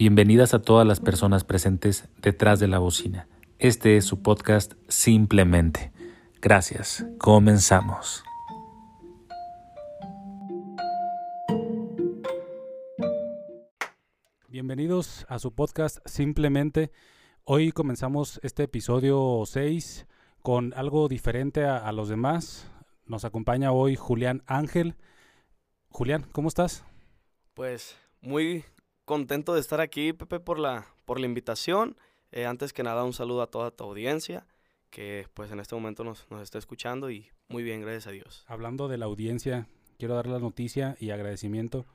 Bienvenidas a todas las personas presentes detrás de la bocina. Este es su podcast Simplemente. Gracias. Comenzamos. Bienvenidos a su podcast Simplemente. Hoy comenzamos este episodio 6 con algo diferente a, a los demás. Nos acompaña hoy Julián Ángel. Julián, ¿cómo estás? Pues muy contento de estar aquí, Pepe, por la, por la invitación. Eh, antes que nada, un saludo a toda tu audiencia que pues en este momento nos, nos está escuchando y muy bien, gracias a Dios. Hablando de la audiencia, quiero dar la noticia y agradecimiento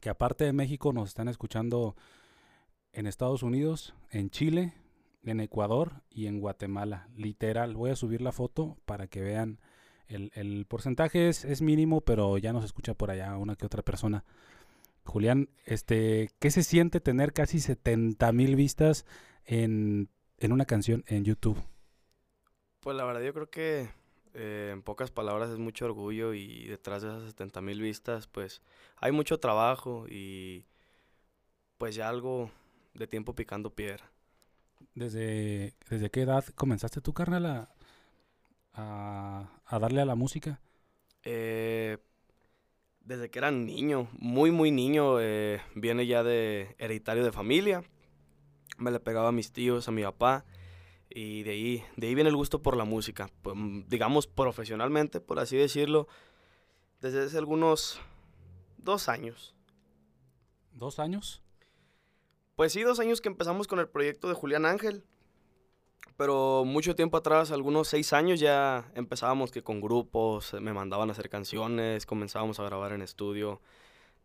que aparte de México nos están escuchando en Estados Unidos, en Chile, en Ecuador y en Guatemala. Literal, voy a subir la foto para que vean. El, el porcentaje es, es mínimo, pero ya nos escucha por allá una que otra persona. Julián, este, ¿qué se siente tener casi 70 mil vistas en, en, una canción en YouTube? Pues la verdad yo creo que eh, en pocas palabras es mucho orgullo y detrás de esas 70 mil vistas pues hay mucho trabajo y pues ya algo de tiempo picando piedra. ¿Desde, desde qué edad comenzaste tu carnal a, a, a darle a la música? Eh, desde que era niño, muy, muy niño, eh, viene ya de hereditario de familia. Me le pegaba a mis tíos, a mi papá. Y de ahí, de ahí viene el gusto por la música. Pues, digamos profesionalmente, por así decirlo, desde hace algunos dos años. ¿Dos años? Pues sí, dos años que empezamos con el proyecto de Julián Ángel pero mucho tiempo atrás, algunos seis años, ya empezábamos que con grupos, me mandaban a hacer canciones, comenzábamos a grabar en estudio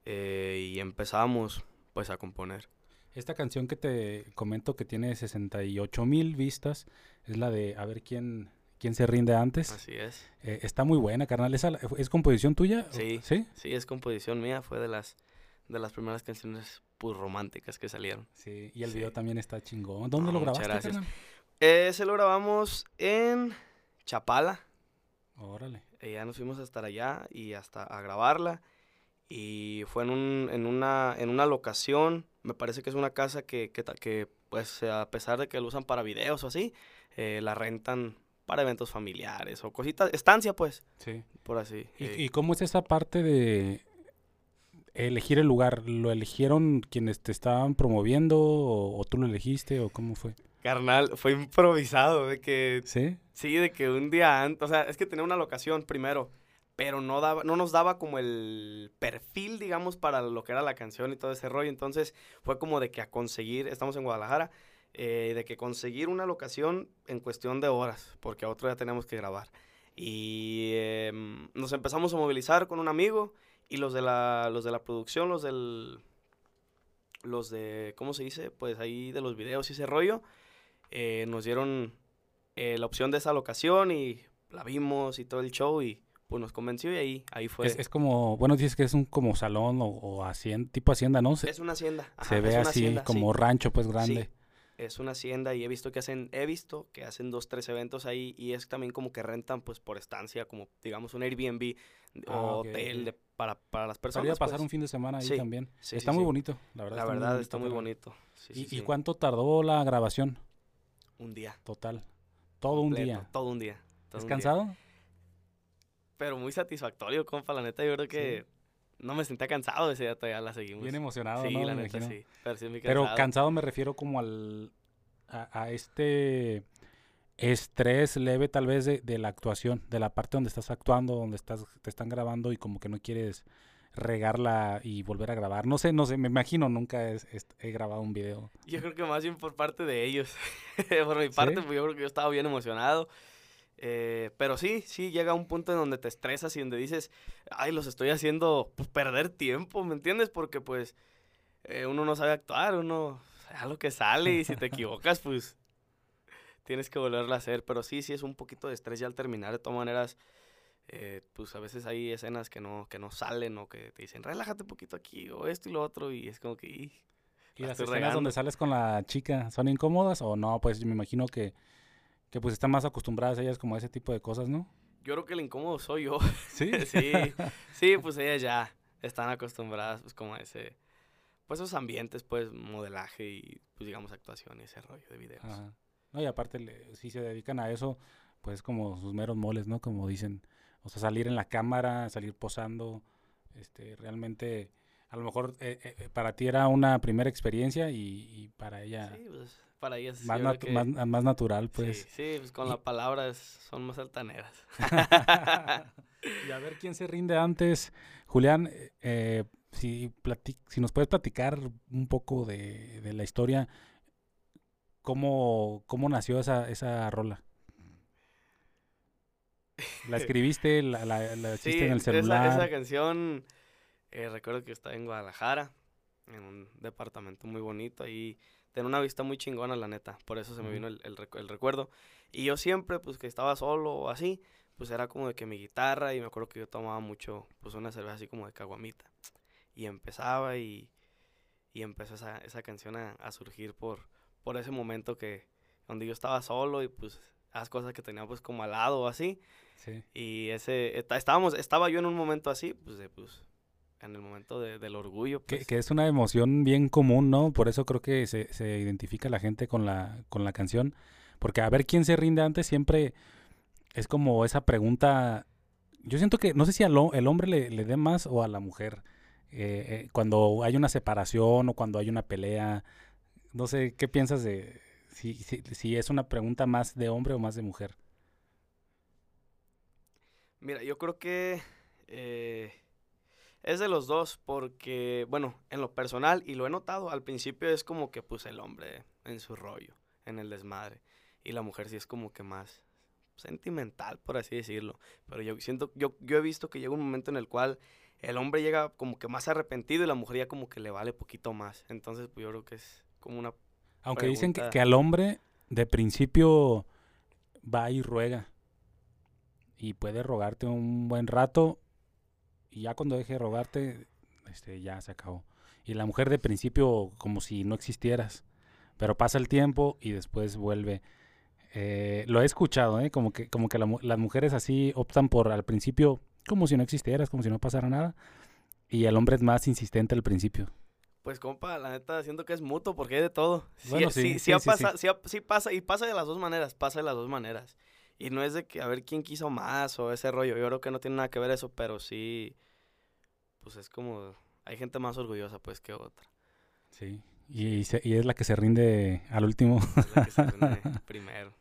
eh, y empezábamos pues a componer. Esta canción que te comento que tiene 68 mil vistas es la de A ver quién, quién se rinde antes. Así es. Eh, está muy buena, carnal. ¿Es, ¿Es, composición tuya? Sí, sí. Sí, es composición mía. Fue de las, de las primeras canciones pues, románticas que salieron. Sí, y el sí. video también está chingón. ¿Dónde lo grabaste, gracias. Carnal? Eh, se lo grabamos en Chapala. Órale. Eh, ya nos fuimos hasta allá y hasta a grabarla. Y fue en, un, en, una, en una locación, me parece que es una casa que, que, que pues a pesar de que lo usan para videos o así, eh, la rentan para eventos familiares o cositas, estancia pues. Sí. Por así. ¿Y, eh. ¿Y cómo es esa parte de elegir el lugar? ¿Lo eligieron quienes te estaban promoviendo o, o tú lo elegiste o cómo fue? Carnal, fue improvisado, de que... ¿Sí? Sí, de que un día antes, o sea, es que tenía una locación primero, pero no, daba, no nos daba como el perfil, digamos, para lo que era la canción y todo ese rollo, entonces fue como de que a conseguir, estamos en Guadalajara, eh, de que conseguir una locación en cuestión de horas, porque a otro ya teníamos que grabar. Y eh, nos empezamos a movilizar con un amigo y los de la, los de la producción, los del... Los de, ¿cómo se dice? Pues ahí de los videos y ese rollo eh, nos dieron eh, la opción de esa locación y la vimos y todo el show y pues nos convenció y ahí, ahí fue. Es, es como, bueno, dices que es un como salón o, o hacienda, tipo hacienda, ¿no? Se, es una hacienda. Ajá, se ve así hacienda, como sí. rancho pues grande. Sí, es una hacienda y he visto que hacen, he visto que hacen dos, tres eventos ahí y es también como que rentan pues por estancia, como digamos un Airbnb Ah, o hotel de, para, para las personas. Podría pasar pues. un fin de semana ahí sí, también. Sí, está sí, muy bonito, la verdad. La está verdad muy está muy bonito. ¿Y, ¿Y, cuánto tardó la grabación? Un día. Total. Todo Completo, un día. Todo un día. Todo ¿Es un cansado? Día. Pero muy satisfactorio, compa. La neta, yo creo que no me sentía cansado ese día, todavía la seguimos. Bien emocionado, sí, ¿no? la Me neta, imagino. sí. Pero, sí Pero cansado me refiero como al... A, a, este estrés leve tal vez de, de, la actuación, de la parte donde estás actuando, donde estás, te están grabando y como que no quieres regarla y volver a grabar. No sé, no sé, me imagino, nunca he, he grabado un video. Yo creo que más bien por parte de ellos. por mi parte, ¿Sí? pues yo creo que yo estaba bien emocionado. Eh, pero sí, sí, llega un punto en donde te estresas y donde dices, ay, los estoy haciendo pues, perder tiempo, ¿me entiendes? Porque pues eh, uno no sabe actuar, uno a lo que sale y si te equivocas, pues tienes que volverlo a hacer. Pero sí, sí es un poquito de estrés ya al terminar. De todas maneras, eh, pues a veces hay escenas que no, que no salen o que te dicen, relájate un poquito aquí o esto y lo otro y es como que... ¿Y las escenas regando. donde sales con la chica son incómodas o no? Pues me imagino que, que pues están más acostumbradas ellas como a ese tipo de cosas, ¿no? Yo creo que el incómodo soy yo. ¿Sí? sí, sí, pues ellas ya están acostumbradas pues como a ese pues esos ambientes, pues modelaje y pues digamos actuación y ese rollo de videos. Ajá. No, y aparte, le- si se dedican a eso, pues como sus meros moles, ¿no? Como dicen, o sea, salir en la cámara, salir posando, este, realmente, a lo mejor eh, eh, eh, para ti era una primera experiencia y, y para ella Sí, pues para ellas más, natu- que- más, más natural, pues. sí, pues con Y- la palabra es- son más altaneras. y a ver quién se rinde antes. Julián, eh, eh, si, si nos puedes platicar un poco de, de la historia, ¿cómo, cómo nació esa, esa rola? ¿La escribiste? ¿La, la, la Sí, hiciste en el esa- celular? Esa, canción, eh, recuerdo que estaba en Guadalajara, en un departamento muy bonito, ahí tenía una vista muy chingona, la neta, por eso se me vino el, el el recuerdo. Y yo siempre, pues, que estaba solo o así, pues, era como de que mi guitarra, y me acuerdo que yo tomaba mucho, pues, una cerveza así como de caguamita. Y empezaba y, y empezó esa, esa canción a, a surgir por, por ese momento que, donde yo estaba solo y, pues, las cosas que tenía, pues, como al lado o así. Sí. Y ese, esta- estábamos, estaba yo en un momento así, pues, de, pues en el momento de- del orgullo. Que, Pues, que es una emoción bien común, ¿no? Por eso creo que se, se identifica la gente con la, con la canción. Porque a ver quién se rinde antes siempre es como esa pregunta. Yo siento que, no sé si al el hombre le, le dé más o a la mujer. eh, eh, cuando hay una separación o cuando hay una pelea. No sé, ¿qué piensas de si, si, es una pregunta más de hombre o más de mujer? Mira, yo creo que eh, es de los dos, porque, bueno, en lo personal, y lo he notado, al principio es como que, pues, el hombre en su rollo, en el desmadre, y la mujer sí es como que más sentimental, por así decirlo. Pero yo siento, yo, yo he visto que llega un momento en el cual el hombre llega como que más arrepentido y la mujer ya como que le vale poquito más. Entonces, pues yo creo que es como una Aunque dicen que, al hombre de principio va y ruega. Y puede rogarte un buen rato. Y ya cuando deje de rogarte, este, ya se acabó. Y la mujer de principio como si no existieras. Pero pasa el tiempo y después vuelve. Eh, lo he escuchado, ¿eh? Como que, como que la las mujeres así optan por al principio como si no existieras, como si no pasara nada. Y el hombre es más insistente al principio. Pues compa, la neta siento que es mutuo porque hay de todo. Sí, Bueno, sí, sí, sí, sí, ha sí, pasa- sí. pasa, y pasa de las dos maneras, pasa de las dos maneras. Y no es de que a ver quién quiso más o ese rollo, yo creo que no tiene nada que ver eso, pero sí, pues es como, hay gente más orgullosa pues que otra. Sí. Y, se- y es la que se rinde al último. Es la que se rinde primero.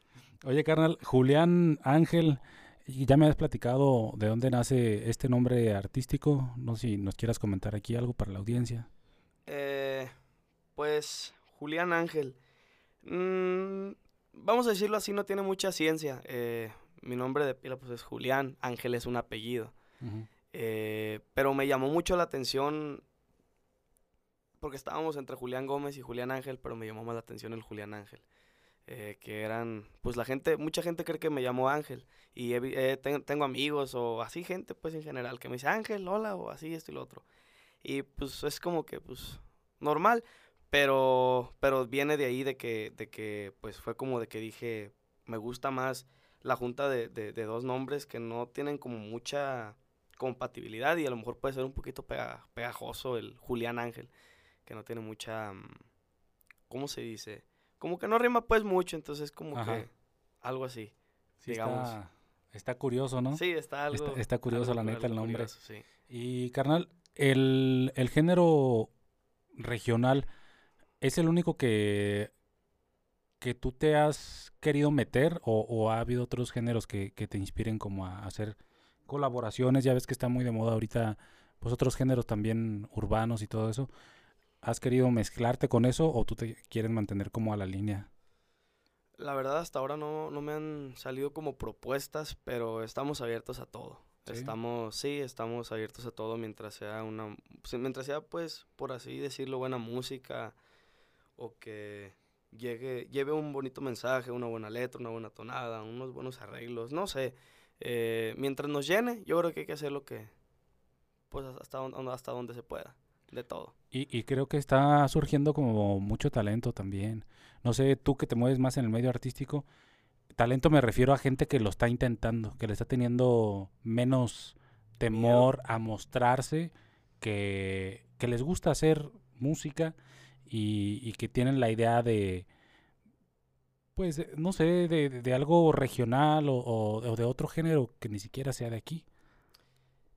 Oye, carnal, Julián Ángel, ya me has platicado de dónde nace este nombre artístico. No sé si nos quieras comentar aquí algo para la audiencia. Pues Julián Ángel. Mm, vamos a decirlo así, no tiene mucha ciencia. Eh, mi nombre de pila pues es Julián, Ángel es un apellido. Eh, pero me llamó mucho la atención porque estábamos entre Julián Gómez y Julián Ángel, pero me llamó más la atención el Julián Ángel. eh, que eran, pues la gente, mucha gente cree que me llamo Ángel. Y eh, ten- tengo amigos o así gente, pues en general, que me dice Ángel, hola, o así, esto y lo otro. Y pues es como que, pues, normal. Pero, pero viene de ahí de que, de que, pues fue como de que dije, me gusta más la junta de, de- de dos nombres que no tienen como mucha compatibilidad y a lo mejor puede ser un poquito pega- pegajoso el Julián Ángel, que no tiene mucha, mm, ¿cómo se dice? Como que no rima pues mucho, entonces como Ajá. que algo así. Sí, Digamos. está, está curioso, ¿no? Sí, está algo. Está- está curioso, algo la neta, el nombre. curioso, sí. Y, carnal, el, el género regional es el único que, que tú te has querido meter o, o ha habido otros géneros que, que te inspiren como a hacer colaboraciones? Ya ves que está muy de moda ahorita, pues otros géneros también urbanos y todo eso. ¿Has querido mezclarte con eso o tú te quieres mantener como a la línea? La verdad, hasta ahora no, no me han salido como propuestas, pero estamos abiertos a todo. ¿Sí? Estamos, sí, estamos abiertos a todo mientras sea una, pues, mientras sea, pues, por así decirlo, buena música o que llegue, lleve un bonito mensaje, una buena letra, una buena tonada, unos buenos arreglos, no sé. Eh, mientras nos llene, yo creo que hay que hacer lo que, pues, hasta donde, hasta donde se pueda, de todo. Y, y creo que está surgiendo como mucho talento también. No sé, tú que te mueves más en el medio artístico, talento me refiero a gente que lo está intentando, que le está teniendo menos temor a mostrarse, que, que les gusta hacer música y, y que tienen la idea de, pues, de- no sé, de, de- algo regional o, o- o de otro género que ni siquiera sea de aquí.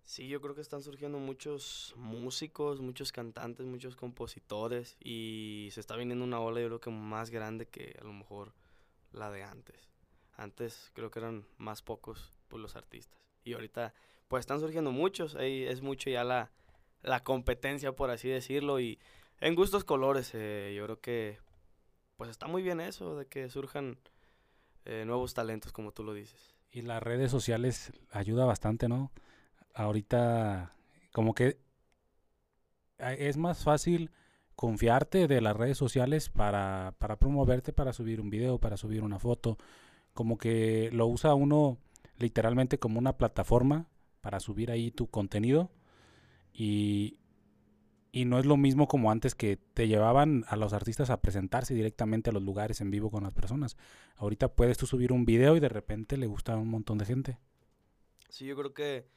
Sí, yo creo que están surgiendo muchos músicos, muchos cantantes, muchos compositores y se está viniendo una ola yo creo que más grande que a lo mejor la de antes. Antes creo que eran más pocos pues, los artistas y ahorita pues están surgiendo muchos, ahí es mucho ya la, la competencia por así decirlo y en gustos colores eh, yo creo que pues está muy bien eso de que surjan eh, nuevos talentos como tú lo dices. Y las redes sociales ayuda bastante, ¿no? Ahorita como que es más fácil confiarte de las redes sociales para, para promoverte, para subir un video, para subir una foto. Como que lo usa uno literalmente como una plataforma para subir ahí tu contenido. Y, y no es lo mismo como antes que te llevaban a los artistas a presentarse directamente a los lugares en vivo con las personas. Ahorita puedes tú subir un video y de repente le gusta a un montón de gente. Sí, yo creo que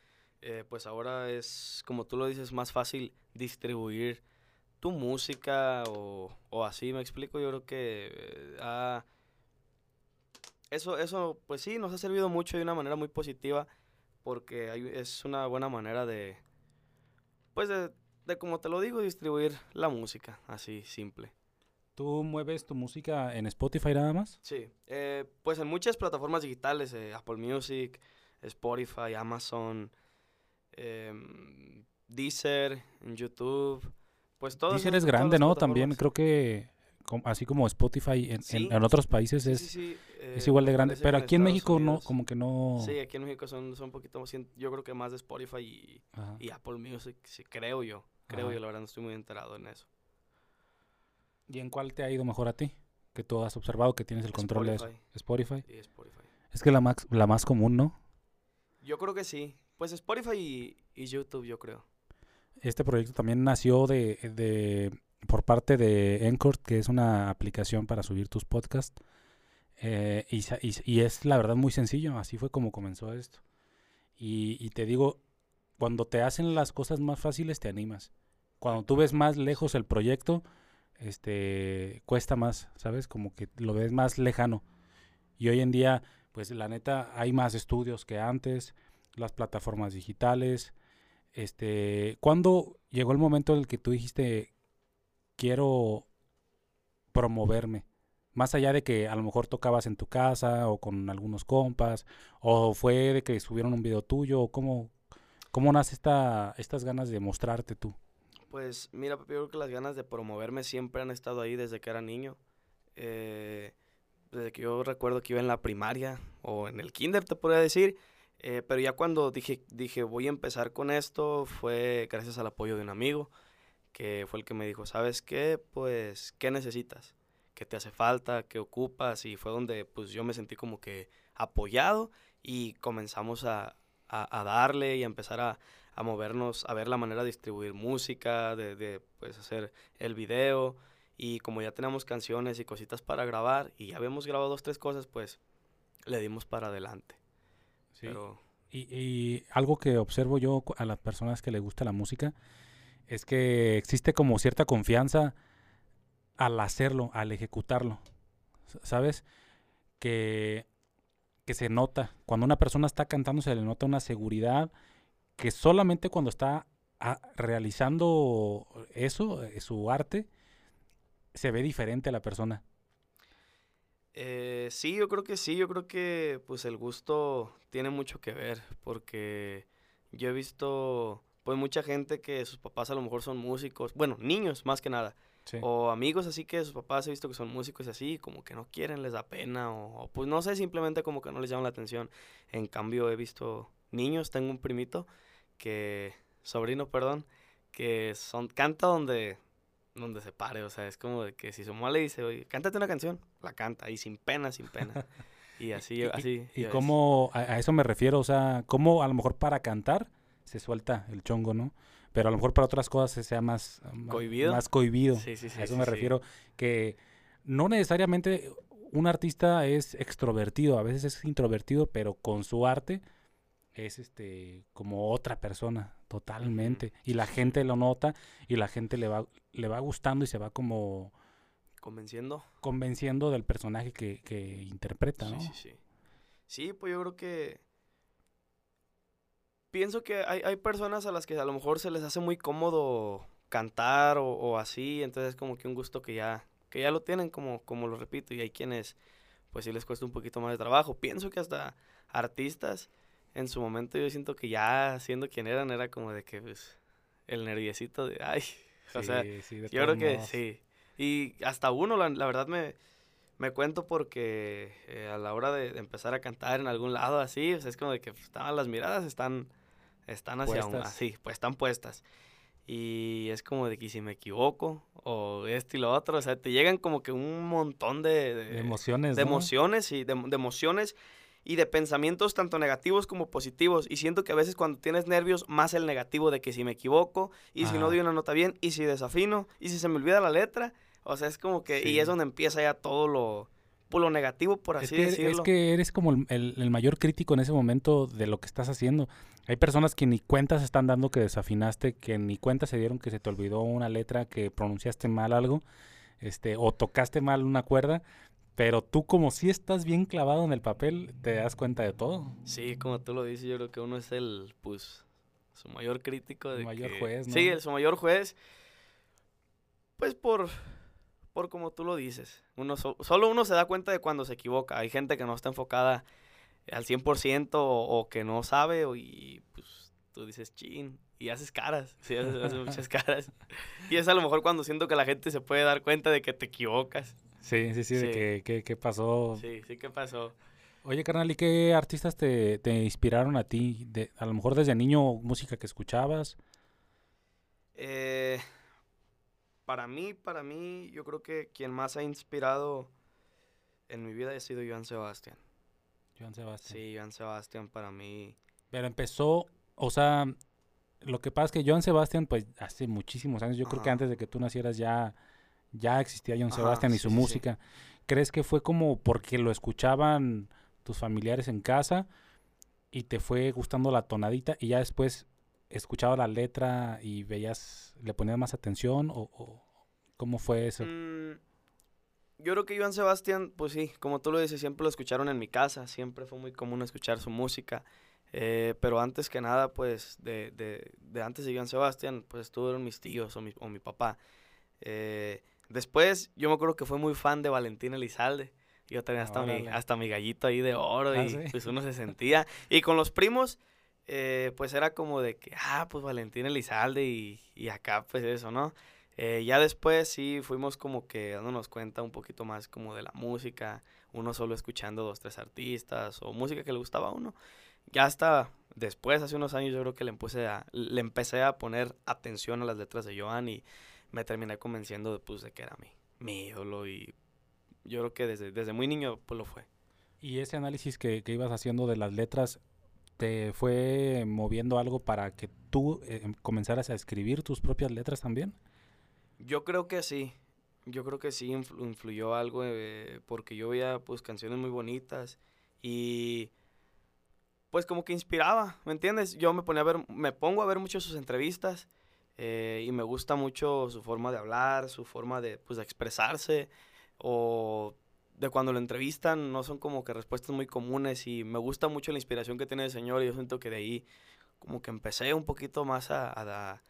eh, pues ahora es, como tú lo dices, más fácil distribuir tu música o, o así, me explico. Yo creo que eh, eso, eso, pues sí, nos ha servido mucho de una manera muy positiva porque hay- es una buena manera de, pues de, de, como te lo digo, distribuir la música, así, simple. ¿Tú mueves tu música en Spotify nada más? Sí, eh, pues en muchas plataformas digitales, eh, Apple Music, Spotify, Amazon, em, Deezer, en YouTube, pues todo. Deezer es grande, ¿no? También creo que com- así como Spotify en, en- Sí. en otros países Sí, es, sí, sí, es eh, igual de grande. Pero aquí en México no, como que no... Sí, aquí en México son, son un poquito más, yo creo que más de Spotify y, Apple Music, sí, creo yo. Creo Ajá. yo, la verdad no estoy muy enterado en eso. ¿Y en cuál te ha ido mejor a ti? Que tú has observado que tienes el control de eso. Spotify y Spotify. Es que la más, la más común, ¿no? Yo creo que sí. Pues Spotify y, y YouTube, yo creo. Este proyecto también nació de, de por parte de Encore, que es una aplicación para subir tus podcasts. Eh, y, y- y es la verdad muy sencillo, así fue como comenzó esto. Y, y te digo, cuando te hacen las cosas más fáciles te animas. Cuando tú ves más lejos el proyecto, este cuesta más, ¿sabes? Como que lo ves más lejano. Y hoy en día, pues la neta, hay más estudios que antes, las plataformas digitales. Este, ¿cuándo llegó el momento en el que tú dijiste quiero promoverme? Más allá de que a lo mejor tocabas en tu casa o con algunos compas, o fue de que subieron un video tuyo, o cómo, cómo nace esta, estas ganas de mostrarte tú. Pues mira, yo creo que las ganas de promoverme siempre han estado ahí desde que era niño. Eh, desde que yo recuerdo que iba en la primaria o en el kinder, te podría decir. Eh, pero ya cuando dije, dije, voy a empezar con esto, fue gracias al apoyo de un amigo, que fue el que me dijo, ¿sabes qué? Pues, ¿qué necesitas? ¿Qué te hace falta? ¿Qué ocupas? Y fue donde pues yo me sentí como que apoyado y comenzamos a, a- a darle y a empezar a, a movernos, a ver la manera de distribuir música, de, de, pues hacer el video. Y como ya tenemos canciones y cositas para grabar y ya habíamos grabado dos, tres cosas, pues le dimos para adelante. Pero Y, y algo que observo yo a las personas que les gusta la música es que existe como cierta confianza al hacerlo, al ejecutarlo. ¿Sabes? Que, que se nota. Cuando una persona está cantando se le nota una seguridad que solamente cuando está ah, realizando eso, eh, su arte, se ve diferente a la persona. Eh, sí, yo creo que sí, yo creo que pues el gusto tiene mucho que ver, porque yo he visto pues mucha gente que sus papás a lo mejor son músicos, bueno, niños más que nada, Sí. o amigos así que sus papás he visto que son músicos y así, como que no quieren, les da pena, o, o, pues no sé, simplemente como que no les llama la atención. En cambio he visto niños, tengo un primito que, sobrino, perdón, que son, canta donde, donde se pare, o sea, es como de que si su mamá le dice, oye, cántate una canción, la canta, y sin pena, sin pena. Y así, Y- y- así. Y ves. cómo, a, a eso me refiero, o sea, cómo a lo mejor para cantar se suelta el chongo, ¿no? Pero a lo mejor para otras cosas se sea más, ma- ¿Cohibido? más cohibido. Sí, sí, sí, a eso sí, me sí. refiero, que no necesariamente un artista es extrovertido, a veces es introvertido, pero con su arte es este como otra persona totalmente y la gente lo nota y la gente le va le va gustando y se va como convenciendo convenciendo del personaje que, que interpreta sí ¿no? sí sí sí pues yo creo que pienso que hay, hay personas a las que a lo mejor se les hace muy cómodo cantar o, o así entonces es como que un gusto que ya que ya lo tienen como como lo repito y hay quienes pues sí les cuesta un poquito más de trabajo pienso que hasta artistas en su momento yo siento que ya siendo quien eran era como de que pues el nerviosito de ay o sea Sí, yo creo que modos. sí y hasta uno la, la verdad me me cuento porque eh, a la hora de, de empezar a cantar en algún lado así o sea, es como de que pues, estaban las miradas están están hacia un, Puestas. así pues están puestas y es como de que si me equivoco o esto y lo otro o sea te llegan como que un montón de, de- de emociones de ¿no? emociones y de, de emociones y de pensamientos tanto negativos como positivos. Y siento que a veces cuando tienes nervios, más el negativo de que si me equivoco, y si no doy una nota bien, y si desafino, y si se me olvida la letra. O sea, es como que, y es donde empieza ya todo lo, pues, lo negativo, por Es así que, decirlo. es que eres como el, el- el mayor crítico en ese momento de lo que estás haciendo. Hay personas que ni cuenta se están dando que desafinaste, que ni cuenta se dieron que se te olvidó una letra, que pronunciaste mal algo, este, o tocaste mal una cuerda, pero tú como si estás bien clavado en el papel, te das cuenta de todo. Sí, como tú lo dices, yo creo que uno es el, pues, su mayor crítico. De mayor que- juez, ¿no? Sí, el, su mayor juez. Pues por, por como tú lo dices. Uno so- solo uno se da cuenta de cuando se equivoca. Hay gente que no está enfocada al 100% o, o que no sabe o- y pues tú dices chin y haces caras. Sí, haces, haces muchas caras. Y es a lo mejor cuando siento que la gente se puede dar cuenta de que te equivocas. Sí, sí, sí, de que, que- que pasó. Sí, sí, ¿qué pasó? Oye, carnal, ¿y qué artistas te, te inspiraron a ti? De, a lo mejor desde niño, música que escuchabas. Eh, para mí, para mí, yo creo que quien más ha inspirado en mi vida ha sido Joan Sebastián. Joan Sebastián. Sí, Joan Sebastián para mí. Pero empezó, o sea, lo que pasa es que Joan Sebastián, pues hace muchísimos años, yo creo que antes de que tú nacieras ya, ya existía Joan Sebastián y su sí, sí. música. ¿Crees que fue como porque lo escuchaban tus familiares en casa y te fue gustando la tonadita y ya después escuchaba la letra y veías, le ponías más atención o, o cómo fue eso? Mm, yo creo que Joan Sebastián, pues sí, como tú lo dices, siempre lo escucharon en mi casa, siempre fue muy común escuchar su música. eh, pero antes que nada, pues, de, de, de antes de Joan Sebastián, pues estuvieron mis tíos o mi, o mi papá. Eh, después, yo me acuerdo que fue muy fan de Valentín Elizalde. Yo tenía hasta, mi, hasta mi gallito ahí de oro Ah, y ¿sí? pues uno se sentía. Y con los primos, eh, pues era como de que, ah, pues Valentín Elizalde y, y acá pues eso, ¿no? Eh, ya después sí fuimos como que dándonos cuenta un poquito más como de la música, uno solo escuchando dos, tres artistas o música que le gustaba a uno. Ya hasta después, hace unos años, yo creo que le empecé a, le empecé a poner atención a las letras de Joan y me terminé convenciendo de, pues, que era mi, mi ídolo y yo creo que desde, desde muy niño pues lo fue. Y ese análisis que, que ibas haciendo de las letras, ¿te fue moviendo algo para que tú eh, comenzaras a escribir tus propias letras también? Yo creo que sí. Yo creo que sí influ- influyó algo eh, porque yo veía pues canciones muy bonitas y pues como que inspiraba, ¿me entiendes? Yo me ponía a ver, me pongo a ver mucho sus entrevistas eh, y me gusta mucho su forma de hablar, su forma de pues de expresarse o de cuando lo entrevistan no son como que respuestas muy comunes y me gusta mucho la inspiración que tiene el señor y yo siento que de ahí como que empecé un poquito más a... a-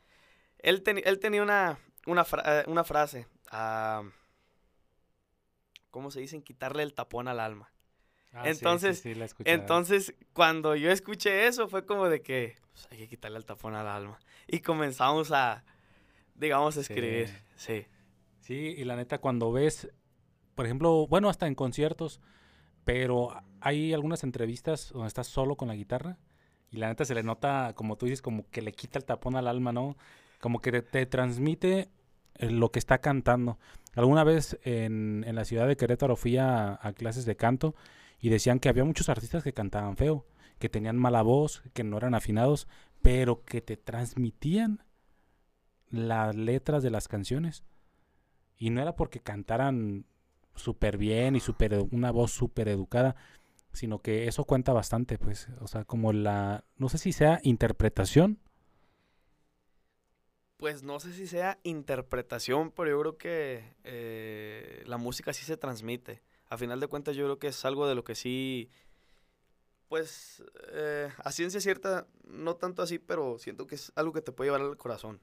Él, teni- él tenía una, una, fra- eh, una frase, ah, ¿cómo se dicen? Quitarle el tapón al alma. Ah, sí, sí, Entonces- sí, la. Entonces, cuando yo escuché eso, fue como de que pues, hay que quitarle el tapón al alma. Y comenzamos a, digamos, a escribir. Sí. Sí, y la neta, cuando ves, por ejemplo, bueno, hasta en conciertos, pero hay algunas entrevistas donde estás solo con la guitarra y la neta se le nota, como tú dices, como que le quita el tapón al alma, ¿no? Como que te, te transmite eh, lo que está cantando. Alguna vez en, en la ciudad de Querétaro fui a, a clases de canto y decían que había muchos artistas que cantaban feo, que tenían mala voz, que no eran afinados, pero que te transmitían las letras de las canciones. Y no era porque cantaran súper bien y super, una voz súper educada, sino que eso cuenta bastante, pues, o sea, como la, no sé si sea interpretación. Pues no sé si sea interpretación, pero yo creo que eh, la música sí se transmite. A final de cuentas yo creo que es algo de lo que sí, pues, eh, a ciencia cierta, no tanto así, pero siento que es algo que te puede llevar al corazón.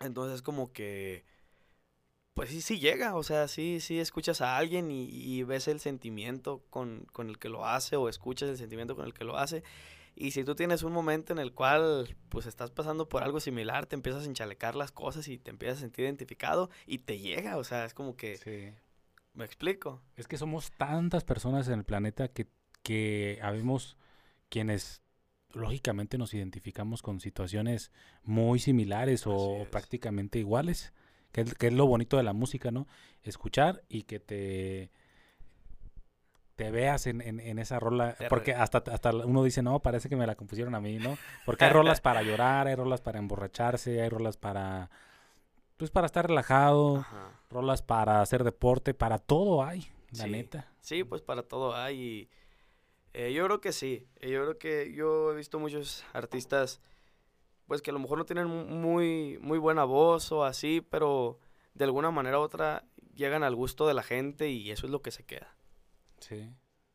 Entonces como que pues sí, sí llega, o sea, sí, sí escuchas a alguien y, ves el sentimiento con, el que lo hace o escuchas el sentimiento con el que lo hace. Y si tú tienes un momento en el cual pues estás pasando por algo similar, te empiezas a enchalecar las cosas y te empiezas a sentir identificado y te llega, o sea, es como que... Sí. ¿Me explico? Es que somos tantas personas en el planeta que, que habemos quienes lógicamente nos identificamos con situaciones muy similares o prácticamente iguales que es, lo bonito de la música, ¿no? Escuchar y que te te veas en, en, esa rola, porque hasta, hasta uno dice, no, parece que me la compusieron a mí, ¿no? Porque hay rolas para llorar, hay rolas para emborracharse, hay rolas para, pues para estar relajado, rolas para hacer deporte, para todo hay, la neta. Sí, pues para todo hay. Eh, yo creo que sí, yo creo que yo he visto muchos artistas pues que a lo mejor no tienen muy, muy buena voz o así, pero de alguna manera u otra llegan al gusto de la gente y eso es lo que se queda. Sí,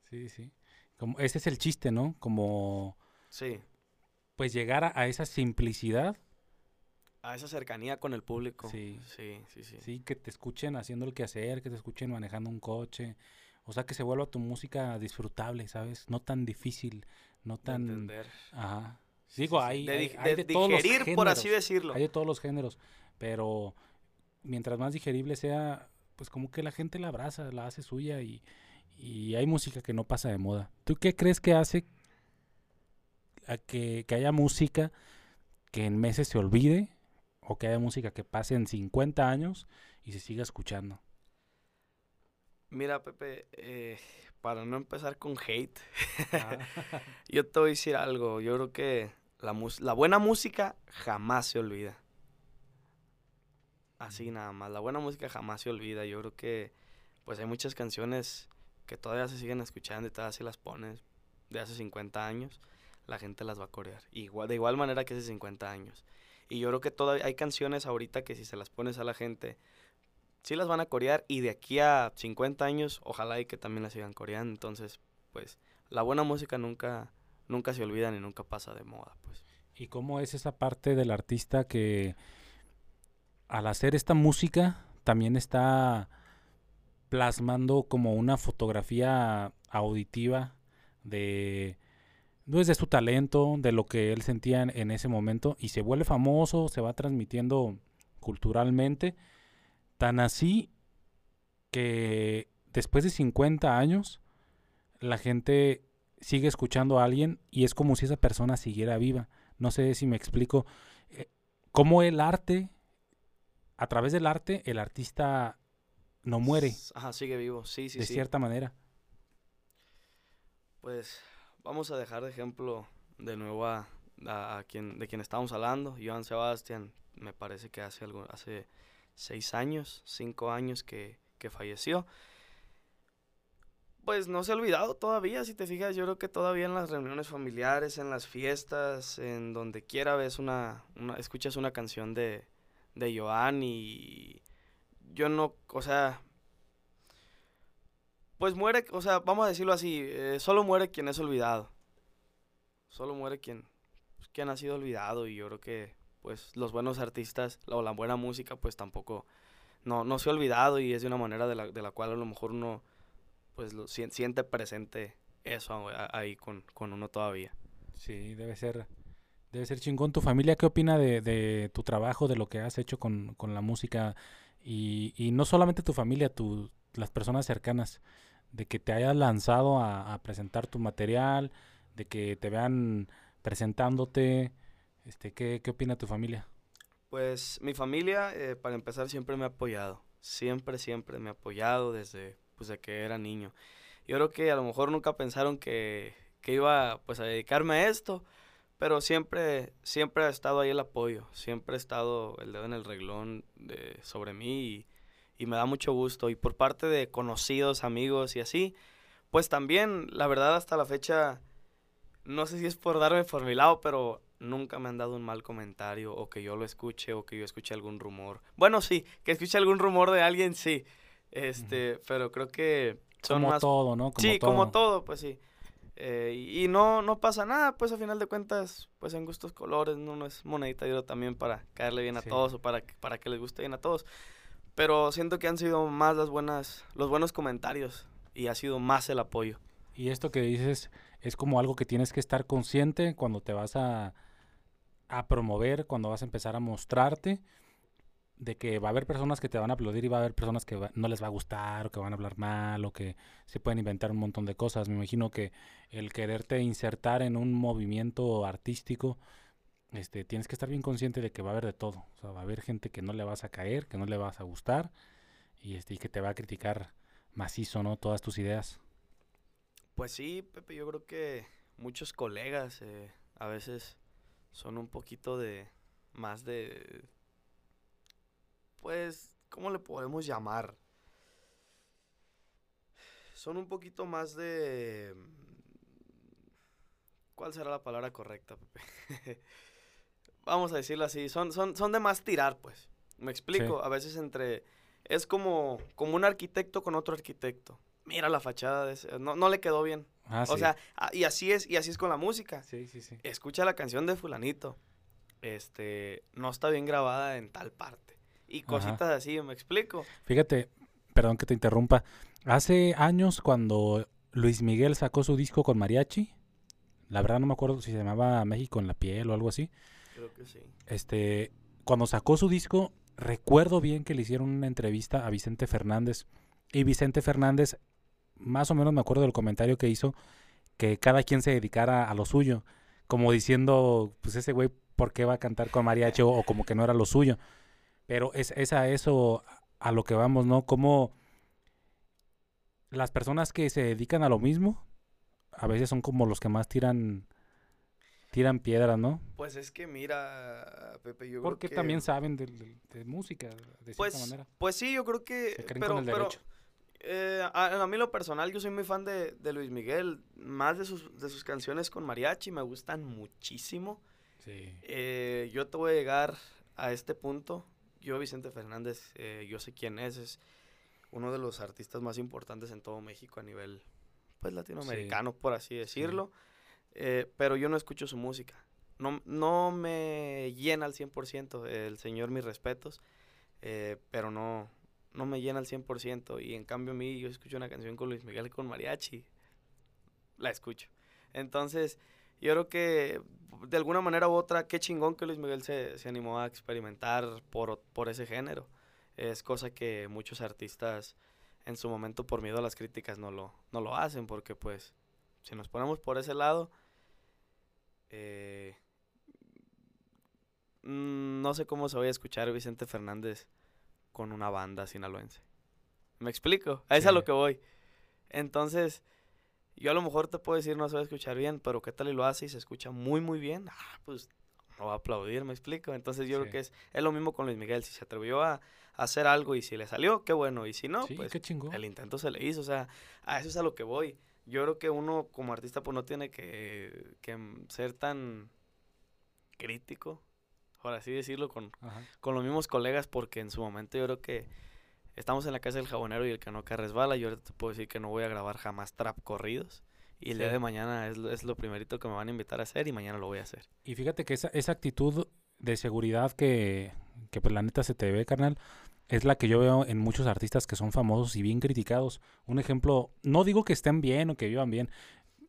sí, sí. Como, ese es el chiste, ¿no? Como... Sí. Pues llegar a, esa simplicidad. A esa cercanía con el público. Sí. Sí, sí, sí. Sí, que te escuchen haciendo el quehacer, que te escuchen manejando un coche. O sea, que se vuelva tu música disfrutable, ¿sabes? No tan difícil, no tan... entender. Ajá. Digo, hay, de, todos los géneros, por así decirlo. Hay de todos los géneros, pero mientras más digerible sea, pues como que la gente la abraza, la hace suya y, hay música que no pasa de moda. ¿Tú qué crees que hace a que, haya música que en meses se olvide o que haya música que pase en 50 años y se siga escuchando? Mira, Pepe, eh, para no empezar con hate, ah. yo te voy a decir algo. Yo creo que la, la buena música jamás se olvida. Así nada más. La buena música jamás se olvida. Yo creo que pues hay muchas canciones que todavía se siguen escuchando y todavía si las pones de hace 50 años, la gente las va a corear. Igual, de igual manera que hace 50 años. Y yo creo que todavía hay canciones ahorita que si se las pones a la gente, sí las van a corear y de aquí a 50 años ojalá y que también las sigan coreando. Entonces, pues la buena música nunca nunca se olvida ni nunca pasa de moda, pues. ¿Y cómo es esa parte del artista que al hacer esta música también está plasmando como una fotografía auditiva de pues, de su talento, de lo que él sentía en, en, ese momento y se vuelve famoso, se va transmitiendo culturalmente Tan así que después de 50 años, la gente sigue escuchando a alguien y es como si esa persona siguiera viva. No sé si me explico. Eh, cómo el arte, a través del arte, el artista no muere. Ajá, sigue vivo, sí, sí, de cierta manera. Pues vamos a dejar de ejemplo de nuevo a, quien, de quien estamos hablando, Joan Sebastián. Me parece que hace algo, hace seis años, cinco años que, falleció. Pues no se ha olvidado todavía, si te fijas, yo creo que todavía en las reuniones familiares, en las fiestas, en donde quiera ves una, escuchas una canción de, de Joan y yo no, o sea, pues muere, o sea, vamos a decirlo así, eh, solo muere quien es olvidado. Solo muere quien, pues, quien ha sido olvidado y yo creo que pues los buenos artistas o la buena música pues tampoco no, no se ha olvidado y es de una manera de la, de la cual a lo mejor uno pues lo siente presente eso ahí con, uno todavía. Sí, debe ser, debe ser chingón. ¿Tu familia qué opina de, tu trabajo, de lo que has hecho con, la música? Y, y, no solamente tu familia, tu, las personas cercanas, de que te hayas lanzado a, presentar tu material, de que te vean presentándote, este, ¿qué, ¿Qué opina tu familia? Pues mi familia, eh, para empezar, siempre me ha apoyado. Siempre, siempre me ha apoyado desde, pues, que era niño. Yo creo que a lo mejor nunca pensaron que, que iba pues, a dedicarme a esto, pero siempre, siempre ha estado ahí el apoyo. Siempre ha estado el dedo en el reglón de, sobre mí y, y me da mucho gusto. Y por parte de conocidos, amigos y así, Pues también, la verdad, hasta la fecha, no sé si es por darme por mi lado, pero nunca me han dado un mal comentario o que yo lo escuche o que yo escuche algún rumor. Bueno, sí, que escuche algún rumor de alguien, sí. Este, pero creo que son como todo, ¿no? sí, como todo, pues sí. Eh, y, no, no pasa nada, pues a final de cuentas, pues en gustos colores, no, es monedita de oro también para caerle bien a todos o para que, para que les guste bien a todos. Pero siento que han sido más las buenas, los buenos comentarios y ha sido más el apoyo. Y esto que dices es como algo que tienes que estar consciente cuando te vas a, a promover, cuando vas a empezar a mostrarte de que va a haber personas que te van a aplaudir y va a haber personas que no les va a gustar o que van a hablar mal o que se pueden inventar un montón de cosas. Me imagino que el quererte insertar en un movimiento artístico, este, tienes que estar bien consciente de que va a haber de todo. O sea, va a haber gente que no le vas a caer, que no le vas a gustar y, este, y que te va a criticar macizo, ¿no? Todas tus ideas. Pues sí, Pepe, yo creo que muchos colegas eh, a veces son un poquito de más de pues, ¿cómo le podemos llamar? Son un poquito más de... ¿Cuál será la palabra correcta, Pepe? Vamos a decirlo así, son, son, son de más tirar, pues. Me explico, a veces entre... Es como, como un arquitecto con otro arquitecto. Mira la fachada de ese, no, no le quedó bien. Ah, o sea, y así es, y así es con la música. Sí, sí, sí. Escucha la canción de fulanito. Este, no está bien grabada en tal parte y cositas así, ¿me explico? Fíjate, perdón que te interrumpa. Hace años cuando Luis Miguel sacó su disco con mariachi, la verdad no me acuerdo si se llamaba México en la piel o algo así. Creo que sí. Este, cuando sacó su disco, recuerdo bien que le hicieron una entrevista a Vicente Fernández y Vicente Fernández, más o menos me acuerdo del comentario que hizo, que cada quien se dedicara a lo suyo, como diciendo, pues ese güey, ¿por qué va a cantar con mariachi? o como que no era lo suyo. Pero es, es a eso a lo que vamos, ¿no? Como las personas que se dedican a lo mismo, a veces son como los que más tiran tiran piedras, ¿no? Pues es que mira, Pepe, yo Porque creo que... también saben de, música, de pues, cierta manera. Pues sí, yo creo que... pero, pero eh, a, a, mí lo personal, yo soy muy fan de, de, Luis Miguel. Más de sus, de sus canciones con mariachi, me gustan muchísimo. Sí. Eh, yo te voy a llegar a este punto yo, Vicente Fernández, eh, yo sé quién es, es uno de los artistas más importantes en todo México a nivel pues latinoamericano, por así decirlo, eh, pero yo no escucho su música. No, no me llena al 100%, el señor mis respetos, eh, pero no, no me llena al 100%. Y en cambio a mí, yo escucho una canción con Luis Miguel con mariachi, la escucho. Entonces, yo creo que de alguna manera u otra, qué chingón que Luis Miguel se, se animó a experimentar por, por ese género. Es cosa que muchos artistas en su momento por miedo a las críticas no lo, no lo hacen, porque pues si nos ponemos por ese lado, eh, mm, no sé cómo se vaya a escuchar Vicente Fernández con una banda sinaloense. ¿Me explico? A eso es a lo que voy. Entonces, yo a lo mejor te puedo decir no se va a escuchar bien, pero qué tal y lo hace y se escucha muy, muy bien. Ah, pues no va a aplaudir, me explico. Entonces yo creo que es, es lo mismo con Luis Miguel. Si se atrevió a, hacer algo y si le salió, qué bueno. Y si no, pues el intento se le hizo. O sea, a eso es a lo que voy. Yo creo que uno como artista pues no tiene que, que ser tan crítico, por así decirlo, con, con los mismos colegas, porque en su momento yo creo que estamos en la casa del jabonero y el que resbala. Yo te puedo decir que no voy a grabar jamás trap corridos. Y el día de mañana es, es, lo primerito que me van a invitar a hacer y mañana lo voy a hacer. Y fíjate que esa, esa actitud de seguridad que, que pues la neta se te ve, carnal, es la que yo veo en muchos artistas que son famosos y bien criticados. Un ejemplo, no digo que estén bien o que vivan bien,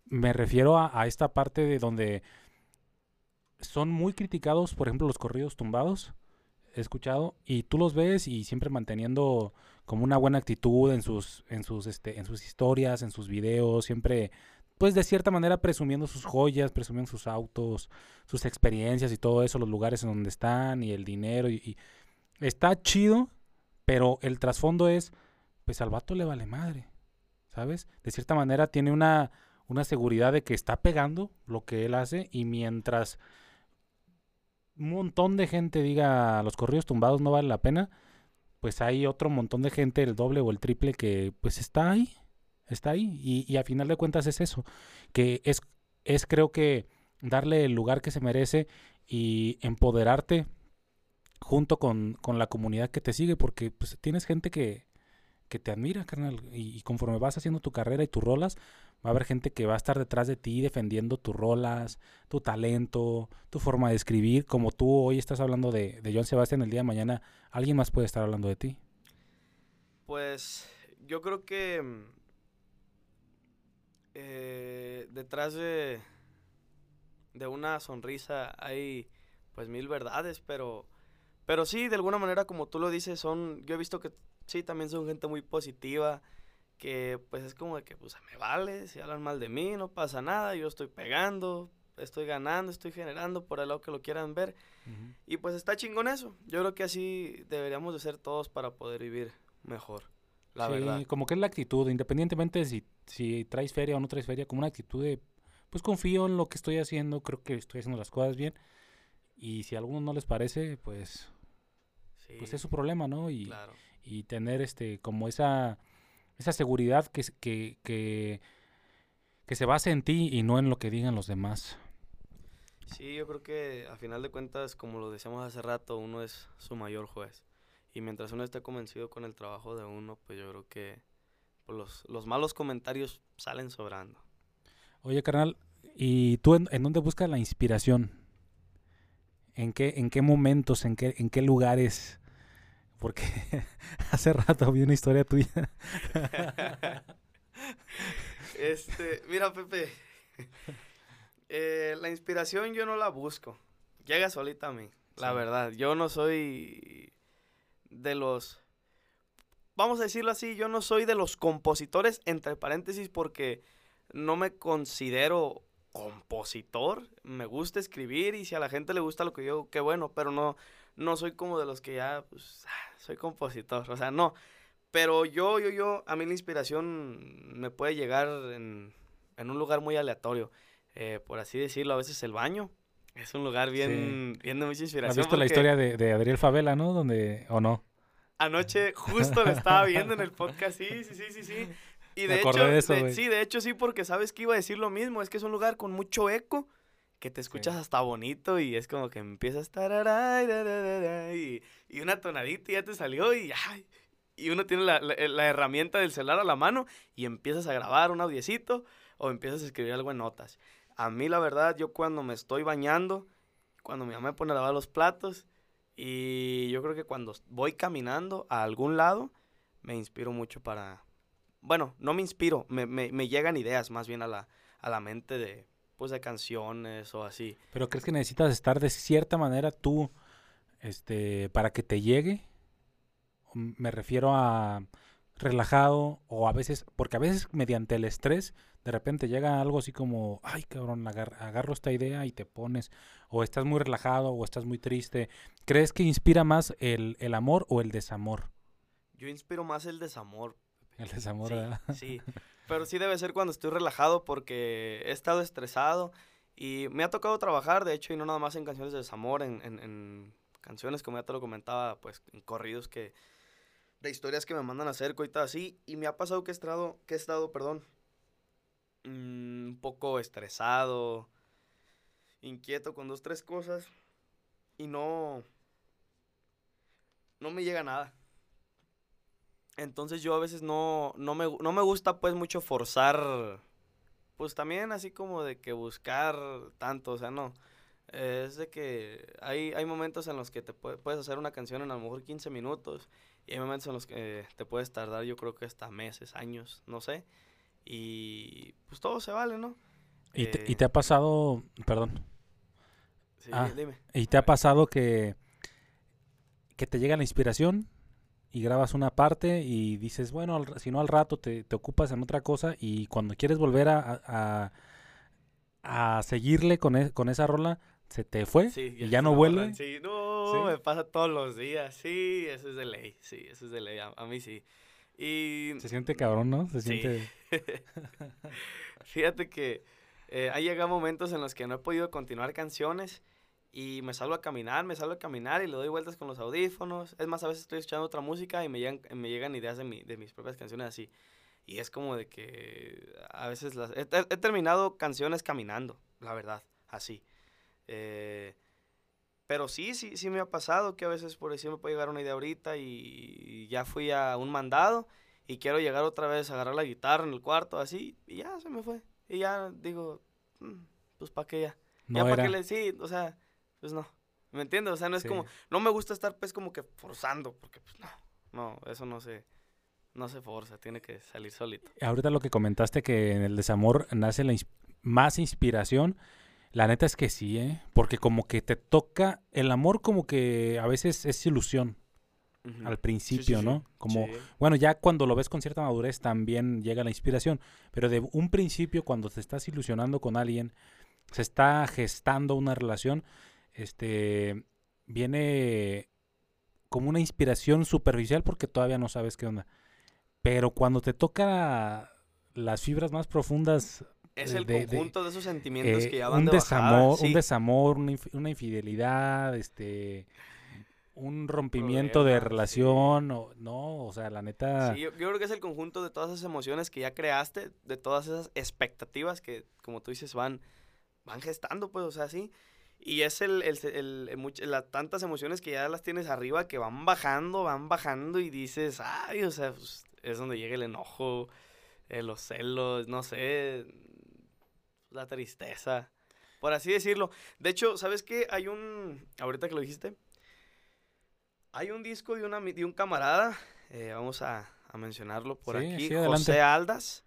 me refiero a, a esta parte de donde son muy criticados, por ejemplo, los corridos tumbados he escuchado y tú los ves y siempre manteniendo como una buena actitud en sus en sus este en sus historias, en sus videos, siempre pues de cierta manera presumiendo sus joyas, presumiendo sus autos, sus experiencias y todo eso, los lugares en donde están y el dinero y, está chido, pero el trasfondo es pues al vato le vale madre, ¿sabes? De cierta manera tiene una una seguridad de que está pegando lo que él hace y mientras un montón de gente diga los corridos tumbados no vale la pena, pues hay otro montón de gente, el doble o el triple, que pues está ahí, está ahí. Y, y a final de cuentas es eso, que es, es creo que darle el lugar que se merece y empoderarte junto con, con la comunidad que te sigue, porque pues, tienes gente que, que te admira, carnal, y, y conforme vas haciendo tu carrera y tus rolas, va a haber gente que va a estar detrás de ti defendiendo tus rolas, tu talento, tu forma de escribir, como tú hoy estás hablando de, de John Sebastian el día de mañana, alguien más puede estar hablando de ti. Pues yo creo que mm, eh, detrás de, de una sonrisa hay pues mil verdades, pero, pero sí, de alguna manera como tú lo dices, son, yo he visto que sí, también son gente muy positiva, que pues es como de que pues me vale, si hablan mal de mí, no pasa nada, yo estoy pegando, estoy ganando, estoy generando por el lado que lo quieran ver. Y pues está chingón eso. Yo creo que así deberíamos de ser todos para poder vivir mejor. La sí, verdad. como que es la actitud, independientemente de si, si traes feria o no traes feria, como una actitud de, pues confío en lo que estoy haciendo, creo que estoy haciendo las cosas bien. Y si a algunos no les parece, pues, Sí, pues es su problema, ¿no? Y, claro. y tener este como esa esa seguridad que, que, que, que se base en ti y no en lo que digan los demás. Sí, yo creo que a final de cuentas, como lo decíamos hace rato, uno es su mayor juez. Y mientras uno esté convencido con el trabajo de uno, pues yo creo que pues, los, los malos comentarios salen sobrando. Oye, carnal, ¿y tú en, en dónde buscas la inspiración? ¿En qué, en qué momentos, en qué, en qué lugares? Porque hace rato vi una historia tuya. Este, mira, Pepe. eh, la inspiración yo no la busco. Llega solita a mí, la verdad. Yo no soy de los. Vamos a decirlo así, yo no soy de los compositores, entre paréntesis, porque no me considero compositor. Me gusta escribir y si a la gente le gusta lo que yo, qué bueno, pero no, no soy como de los que ya, pues, ah, soy compositor. O sea, no. Pero yo, yo, yo, a mí la inspiración me puede llegar en, en un lugar muy aleatorio. eh, por así decirlo, a veces el baño. Es un lugar bien, bien de mucha ¿Has inspiración. visto la historia de, de Adriel Favela, no? Donde, ¿O no? Anoche justo lo estaba viendo en el podcast, sí, sí, sí, sí, sí. Y de hecho, de eso, de- güey. sí, de hecho sí, porque sabes que iba a decir lo mismo. Es que es un lugar con mucho eco, que te escuchas hasta bonito y es como que empiezas y, y una tonadita y ya te salió y ay, y uno tiene la, la- la herramienta del celular a la mano y empiezas a grabar un audiecito o empiezas a escribir algo en notas. A mí la verdad, yo cuando me estoy bañando, cuando mi mamá me pone a lavar los platos y yo creo que cuando voy caminando a algún lado, me inspiro mucho para... Bueno, no me inspiro, me, me, me llegan ideas más bien a la, a la mente de, pues, de canciones o así. ¿Pero crees que necesitas estar de cierta manera tú, este, para que te llegue? Me refiero a relajado o a veces, porque a veces mediante el estrés, de repente llega algo así como, ay cabrón, agar- agarro esta idea y te pones, o estás muy relajado o estás muy triste. ¿Crees que inspira más el, el amor o el desamor? Yo inspiro más el desamor. El desamor, Sí, ¿verdad? sí. Pero sí debe ser cuando estoy relajado porque he estado estresado y me ha tocado trabajar, de hecho, y no nada más en canciones de desamor, en, en, canciones, como ya te lo comentaba, pues en corridos que de historias que me mandan a hacer, coitas así, y me ha pasado que he estado, que he estado, perdón, mm, un poco estresado, inquieto con dos, tres cosas y no, no me llega nada. Entonces yo a veces no, no, me, no me gusta pues mucho forzar, pues también así como de que buscar tanto, o sea, no. Eh, Es de que hay, hay momentos en los que te pue- puedes hacer una canción en a lo mejor 15 minutos y hay momentos en los que te puedes tardar yo creo que hasta meses, años, no sé. Y pues todo se vale, ¿no? ¿Y te, y Eh, te ha pasado, perdón, Sí, ah, dime. ¿y te ha pasado que, que te llega la inspiración y grabas una parte y dices, bueno, al si no al rato te, te ocupas en otra cosa y cuando quieres volver a, a, a seguirle con, e- con esa rola, se te fue Sí, y ya no vuelve? Sí, no, ¿Sí? me pasa todos los días. Sí, eso es de ley. Sí, eso es de ley. A, a mí sí. Y Se siente cabrón, ¿no? Se Sí. siente... fíjate que eh, ha llegado momentos en los que no he podido continuar canciones y me salgo a caminar, me salgo a caminar y le doy vueltas con los audífonos. Es más, a veces estoy escuchando otra música y me llegan, me llegan ideas de, mi- de mis propias canciones así. Y es como de que a veces las... He, he terminado canciones caminando, la verdad, así. Eh, pero sí, sí, sí me ha pasado que a veces por decir me puede llegar una idea ahorita y ya fui a un mandado y quiero llegar otra vez a agarrar la guitarra en el cuarto, así, y ya se me fue. Y ya digo, "Mm, pues para qué ya. No ya para qué le sí, o sea, pues no. ¿Me entiendes? O sea, no es Sí. como, no me gusta estar pues como que forzando, porque pues no, no, eso no se, no se forza, tiene que salir solito. Ahorita lo que comentaste que en el desamor nace la ins- más inspiración. La neta es que sí, ¿eh? Porque como que te toca, el amor como que a veces es ilusión al sí, principio, sí. ¿no? Como, bueno, ya cuando lo ves con cierta madurez también llega la inspiración, pero de un principio cuando te estás ilusionando con alguien, se está gestando una relación, este, viene como una inspiración superficial porque todavía no sabes qué onda. Pero cuando te toca las fibras más profundas, Es el de- conjunto de, esos sentimientos eh, que ya van un de desamor, sí. un desamor, una, inf- una infidelidad, este, un rompimiento de sí. relación, o, no, o sea, la neta, Sí, yo, yo creo que es el conjunto de todas esas emociones que ya creaste, de todas esas expectativas que, como tú dices, van, van gestando, pues, o sea, sí. Y es el, el, el- el la- tantas emociones que ya las tienes arriba que van bajando, van bajando y dices, ay, o sea, pues, es donde llega el enojo, eh, los celos, no sé, la tristeza, por así decirlo. De hecho, ¿sabes qué? Hay un, ahorita que lo dijiste, hay un disco de, una, de un camarada, eh, vamos a, a mencionarlo por Sí, aquí, sí. José Aldas,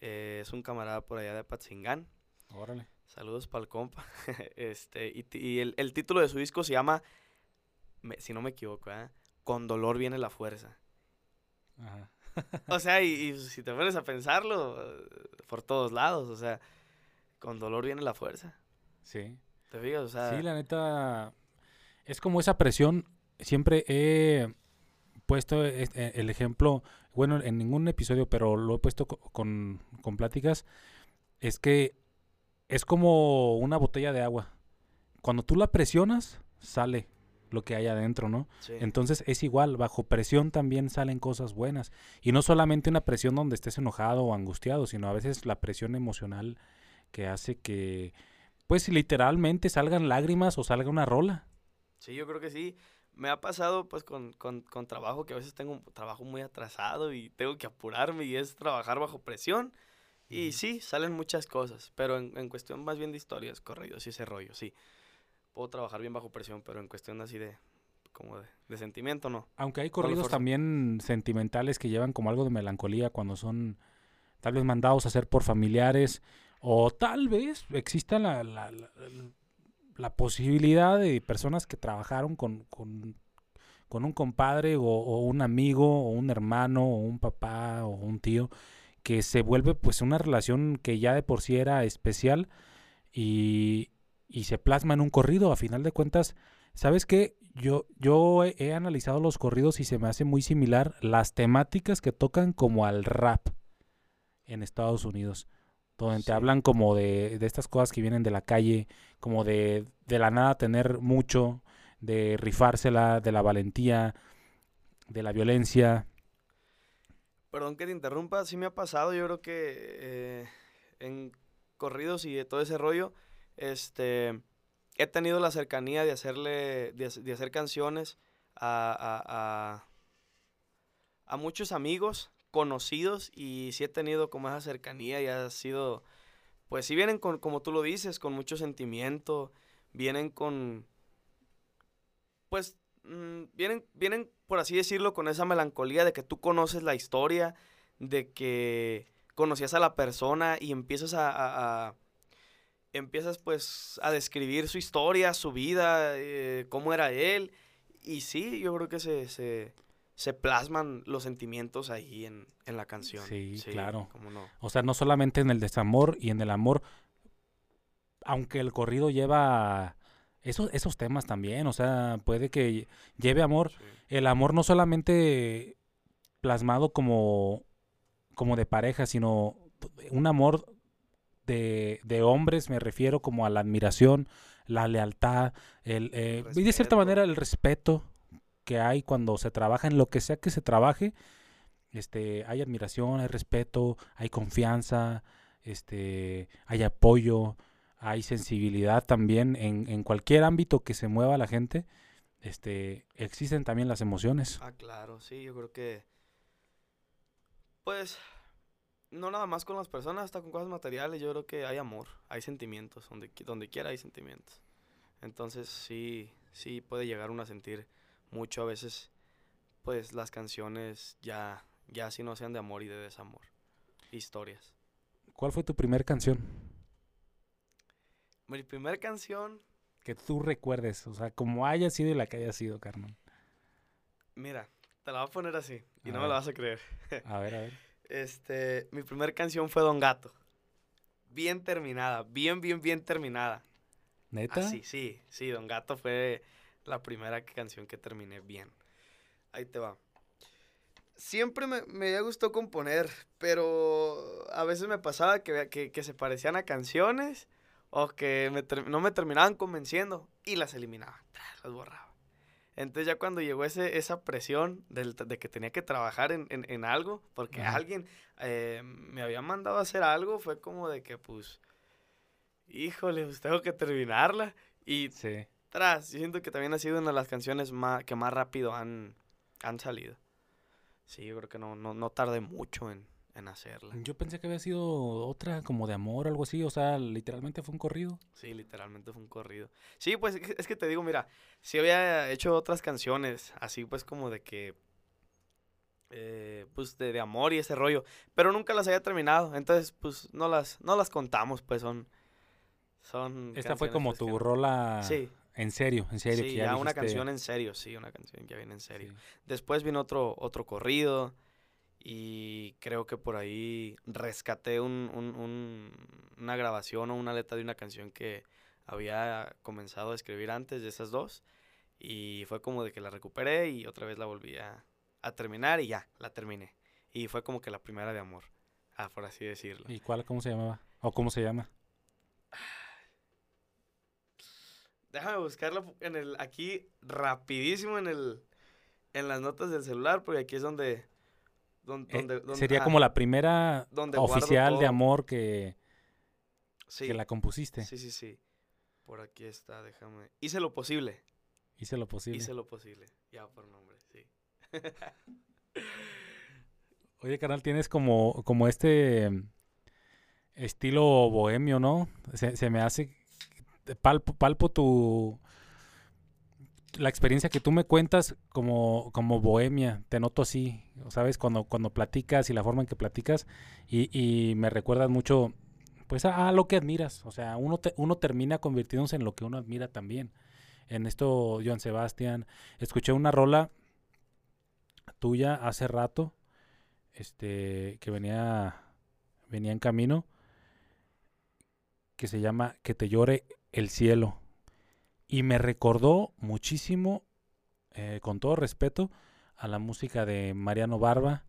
eh, es un camarada por allá de Patzingán. órale. Saludos para el compa. este, y, el, el título de su disco se llama, me- si no me equivoco, ¿eh? Con dolor viene la fuerza. Ajá. O sea, y, y si te pones a pensarlo, por todos lados, o sea, con dolor viene la fuerza. Sí. ¿Te fijas? O sea, Sí, la neta, es como esa presión, siempre he puesto es- eh, el ejemplo, bueno, en ningún episodio, pero lo he puesto co- con, con pláticas, es que es como una botella de agua. Cuando tú la presionas, sale lo que hay adentro, ¿no? sí. Entonces es igual, bajo presión también salen cosas buenas. Y no solamente una presión donde estés enojado o angustiado, sino a veces la presión emocional que hace que, pues literalmente salgan lágrimas o salga una rola. Sí, yo creo que sí. Me ha pasado pues con, con, con trabajo que a veces tengo un trabajo muy atrasado y tengo que apurarme y es trabajar bajo presión. Y sí, salen muchas cosas, pero en, en cuestión más bien de historias, corridos y ese rollo, sí. Puedo trabajar bien bajo presión, pero en cuestión así de, como de, de sentimiento, no. Aunque hay corridos también sentimentales que llevan como algo de melancolía cuando son tal vez mandados a hacer por familiares o tal vez exista la, la, la- la posibilidad de personas que trabajaron con, con, con un compadre o, o un amigo o un hermano o un papá o un tío que se vuelve pues una relación que ya de por sí era especial y, y se plasma en un corrido. A final de cuentas, ¿sabes qué? Yo, yo he, he analizado los corridos y se me hace muy similar las temáticas que tocan como al rap en Estados Unidos. Donde Sí. te hablan como de, de estas cosas que vienen de la calle, como de, de la nada tener mucho, de rifársela, de la valentía, de la violencia. Perdón que te interrumpa, sí me ha pasado, yo creo que eh, en corridos y todo ese rollo, este, he tenido la cercanía de hacerle, de, hac- de hacer canciones a, a, a, a muchos amigos conocidos y sí he tenido como esa cercanía y ha sido, pues sí vienen con, como tú lo dices, con mucho sentimiento, vienen con, pues, mm, vienen, vienen, por así decirlo, con esa melancolía de que tú conoces la historia, de que conocías a la persona y empiezas a, a- a- empiezas pues a describir su historia, su vida, eh, cómo era él. Y sí, yo creo que se, se, se plasman los sentimientos ahí en, en la canción. Sí, claro. cómo no. O sea, no solamente en el desamor y en el amor, aunque el corrido lleva esos, esos temas también, o sea, puede que lleve amor. Sí. El amor no solamente plasmado como, como de pareja, sino un amor de, de hombres, me refiero como a la admiración, la lealtad, el, eh, y de cierta manera el respeto que hay cuando se trabaja en lo que sea que se trabaje, este, hay admiración, hay respeto, hay confianza, este, hay apoyo, hay sensibilidad también en, en cualquier ámbito que se mueva la gente, este, existen también las emociones. Ah, claro, sí, yo creo que, pues, no nada más con las personas, hasta con cosas materiales, yo creo que hay amor, hay sentimientos, donde, donde quiera hay sentimientos. Entonces, sí, sí puede llegar uno a sentir mucho a veces, pues, las canciones ya, ya si no sean de amor y de desamor, historias. ¿Cuál fue tu primera canción Mi primera canción, que tú recuerdes? O sea, como haya sido y la que haya sido, Carmen. mira, te la voy a poner así, y A no me la vas a creer. A ver, a ver. Este, mi primera canción fue Don Gato. Bien terminada, bien, bien, bien terminada. ¿Neta? Sí, sí, sí, Don Gato fue la primera canción que terminé bien. Ahí te va. Siempre me, me gustó componer, pero a veces me pasaba que, que, que se parecían a canciones o que me no me terminaban convenciendo y las eliminaba, las borraba. Entonces ya cuando llegó ese, esa presión del- de que tenía que trabajar en, en- en algo, porque Ajá. alguien eh, me había mandado a hacer algo, fue como de que pues, híjole, pues tengo que terminarla. Y Sí. tras, yo siento que también ha sido una de las canciones más, que más rápido han, han salido. Sí, yo creo que no, no, no tardé mucho en, en hacerla. Yo pensé que había sido otra como de amor, algo así. O sea, literalmente fue un corrido. Sí, literalmente fue un corrido. Sí, pues es que- te digo, mira, sí había hecho otras canciones, así pues como de que, eh, pues de, de amor y ese rollo, pero nunca las había terminado, entonces pues no las, no las contamos, pues son, son. Esta fue como pues, tu que- rola Sí, en serio, en serio. sí, que ya, ya una dijiste- canción en serio, sí, una canción que viene en serio. sí. Después vino otro, otro corrido y creo que por ahí rescaté un, un- un- una grabación o una letra de una canción que había comenzado a escribir antes de esas dos y fue como de que la recuperé y otra vez la volví a, a terminar y ya, la terminé. Y fue como que la primera de amor, ah, por así decirlo. ¿Y cuál, cómo se llamaba? ¿O cómo se llama? Déjame buscarlo en el, aquí rapidísimo en el, en las notas del celular porque aquí es donde, Eh, donde, sería ah, como la primera donde oficial de amor que, sí. que la compusiste. Sí, sí, sí. Por aquí está, déjame. Hice lo posible. Hice lo posible. Hice lo posible. Ya por nombre, sí. Oye, carnal, tienes como, como este mm, estilo bohemio, ¿no? Se, se me hace, palpo, palpo tu, la experiencia que tú me cuentas como, como bohemia, te noto así, ¿sabes? Cuando, cuando platicas y la forma en que platicas y, me recuerdas mucho, pues, a, a lo que admiras, o sea, uno, te- uno termina convirtiéndose en lo que uno admira también. En esto, Joan Sebastián, escuché una rola tuya hace rato, este, que venía, venía en camino, que se llama Que te llore el cielo. Y me recordó muchísimo, eh, con todo respeto, a la música de Mariano Barba.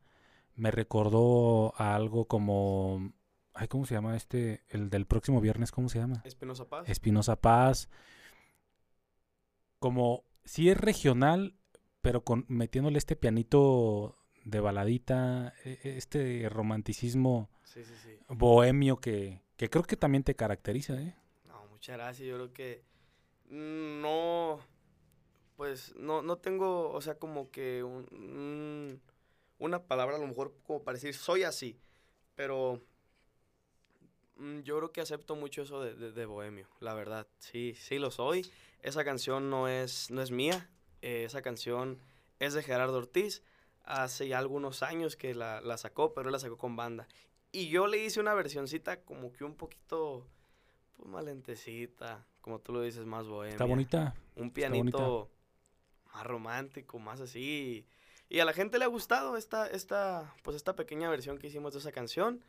Me recordó a algo como, ay, ¿cómo se llama este? El del próximo viernes, ¿cómo se llama? Espinosa Paz. Espinosa Paz. Como si es regional, pero con metiéndole este pianito de baladita, e- e- este romanticismo Sí, sí, sí. bohemio que, que creo que también te caracteriza, ¿eh? No, muchas gracias. Yo creo que no, pues no, no tengo, o sea, como que un- un- una palabra a lo mejor como para decir soy así, pero mm, yo creo que acepto mucho eso de, de- de bohemio, la verdad. Sí, sí lo soy. Esa canción no es, no es mía. eh, esa canción es de Gerardo Ortiz. Hace ya algunos años que la, la sacó, pero él la sacó con banda. Y yo le hice una versioncita como que un poquito pues malentecita, como tú lo dices, más bohemia. Está bonita. Un bonita. pianito más romántico, más así. Y a la gente le ha gustado esta, esta, pues esta pequeña versión que hicimos de esa canción.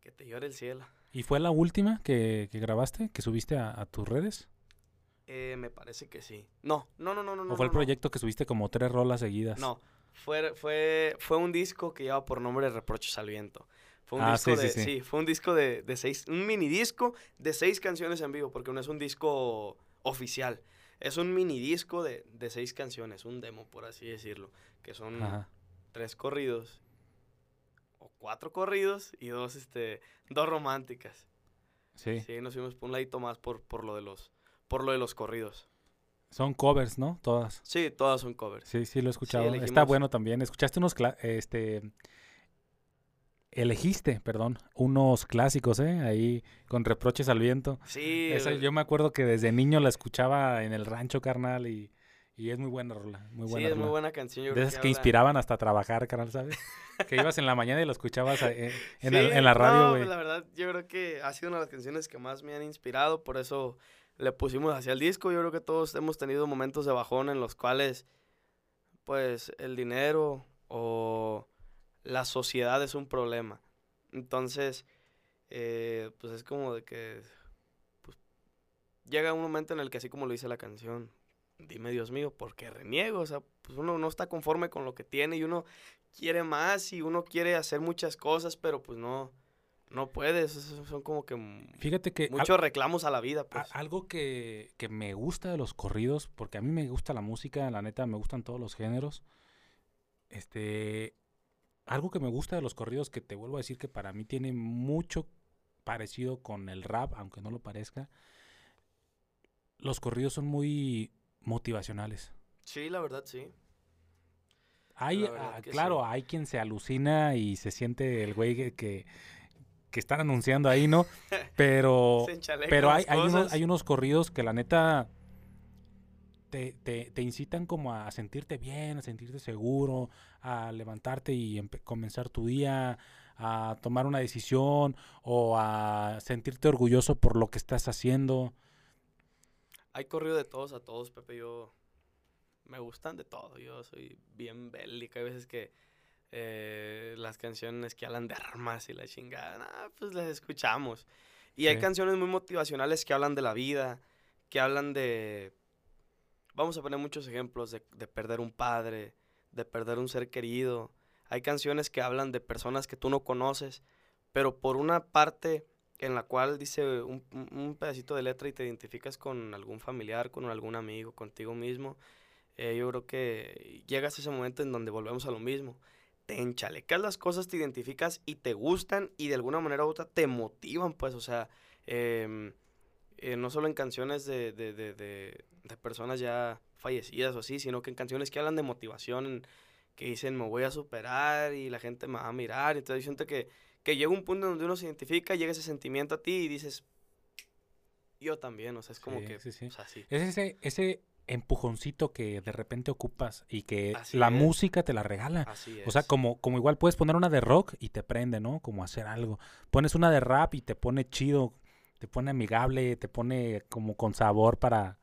Que te llore el cielo. ¿Y fue la última que, que grabaste, que subiste a, a tus redes? Eh, me parece que sí. No, no, no, no, no. ¿O no, fue el no. proyecto que subiste como tres rolas seguidas? No, fue, fue, fue un disco que lleva por nombre Reproches al Viento. Fue un Ah, disco sí, de, sí, sí. fue un disco de, de seis, un mini disco de seis canciones en vivo, porque no es un disco oficial. Es un mini disco de, de seis canciones, un demo, por así decirlo, que son Ajá. tres corridos, o cuatro corridos y dos, este, dos románticas. Sí. Sí, nos fuimos por un ladito más por, por lo de los, por lo de los corridos. Son covers, ¿no? Todas. Sí, todas son covers. Sí, sí, lo he escuchado. Está bueno también. ¿Escuchaste unos, cla- este, elegiste, perdón, unos clásicos, ¿eh? Ahí con reproches al viento. Sí, Esa yo me acuerdo que desde niño la escuchaba en el rancho, carnal, y, y es muy buena rola, muy sí, buena es muy buena canción. yo De esas que inspiraban hasta trabajar, carnal, ¿sabes? que ibas en la mañana y la escuchabas eh, en, Sí, la no, radio, güey. la verdad, yo creo que ha sido una de las canciones que más me han inspirado, por eso le pusimos hacia el disco. Yo creo que todos hemos tenido momentos de bajón en los cuales, pues, el dinero o la sociedad es un problema. Entonces, eh, pues es como de que pues, llega un momento en el que así como lo dice la canción, dime Dios mío, ¿por qué reniego? O sea, pues uno no está conforme con lo que tiene y uno quiere más y uno quiere hacer muchas cosas, pero pues no, no puedes. Son como que Fíjate que al- muchos reclamos a la vida, a- pues. algo que, que me gusta de los corridos, porque a mí me gusta la música, la neta, me gustan todos los géneros. Este, algo que me gusta de los corridos, que te vuelvo a decir que para mí tiene mucho parecido con el rap, aunque no lo parezca. Los corridos son muy motivacionales. Sí, la verdad, sí. Hay, verdad ah, claro, sí. hay quien se alucina y se siente el güey que, que, que están anunciando ahí, ¿no? Pero, pero hay, hay, unos, hay unos corridos que la neta te, te, te incitan como a sentirte bien, a sentirte seguro, a levantarte y comenzar tu día, a tomar una decisión o a sentirte orgulloso por lo que estás haciendo. Hay corrido de todos a todos, Pepe. Yo me gustan de todo. Yo soy bien bélico. Hay veces que eh, las canciones que hablan de armas y la chingada, nah, pues las escuchamos. Y hay canciones muy motivacionales que hablan de la vida, que hablan de... Vamos a poner muchos ejemplos de, de perder un padre, de perder un ser querido. Hay canciones que hablan de personas que tú no conoces, pero por una parte en la cual dice un, un- pedacito de letra y te identificas con algún familiar, con algún amigo, contigo mismo, eh, yo creo que llegas a ese momento en donde volvemos a lo mismo. Te enchalecas las cosas, te identificas y te gustan y de alguna manera u otra te motivan, pues, o sea, em, eh, no solo en canciones de, de, de, de- personas ya fallecidas o así, sino que en canciones que hablan de motivación, en- que dicen me voy a superar y la gente me va a mirar. Entonces yo siento que, que llega un punto donde uno se identifica, llega ese sentimiento a ti y dices, yo también, o sea, es como Sí, que, sí, sí. o sea, sí. Es ese, ese empujoncito que de repente ocupas y que Así la es. música te la regala. Así es. O sea, como, como igual puedes poner una de rock y te prende, ¿no? Como hacer algo. Pones una de rap y te pone chido, te pone amigable, te pone como con sabor para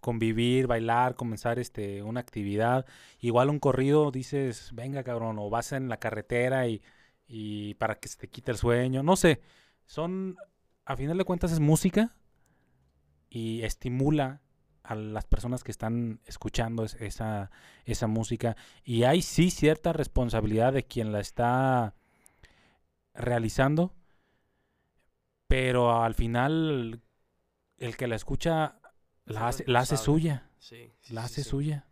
convivir, bailar, comenzar este una actividad. Igual un corrido dices, venga cabrón, o vas en la carretera y, y para que se te quite el sueño. No sé, son, a final de cuentas es música y estimula a las personas que están escuchando es- esa, esa música. Y hay sí cierta responsabilidad de quien la está realizando, pero al final el que la escucha Es la hace, la hace responsable. suya, Sí, sí, la hace sí. suya.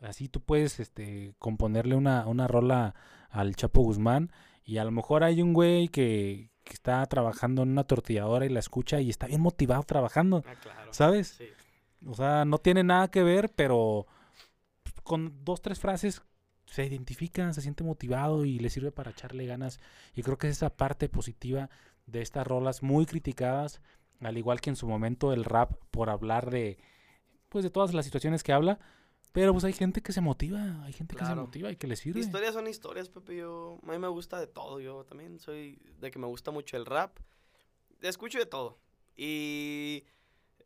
Así tú puedes este, componerle una, una rola al Chapo Guzmán y a lo mejor hay un güey que, que está trabajando en una tortilladora y la escucha y está bien motivado trabajando, Ah, claro. ¿sabes? Sí. O sea, no tiene nada que ver, pero con dos, tres frases se identifica, se siente motivado y le sirve para echarle ganas. Y creo que es esa parte positiva de estas rolas muy criticadas, al igual que en su momento el rap por hablar de, pues de todas las situaciones que habla. Pero pues hay gente que se motiva, hay gente que se motiva y que le sirve. Historias son historias, Pepe. Yo, a mí me gusta de todo. Yo también soy de que me gusta mucho el rap. Escucho de todo. Y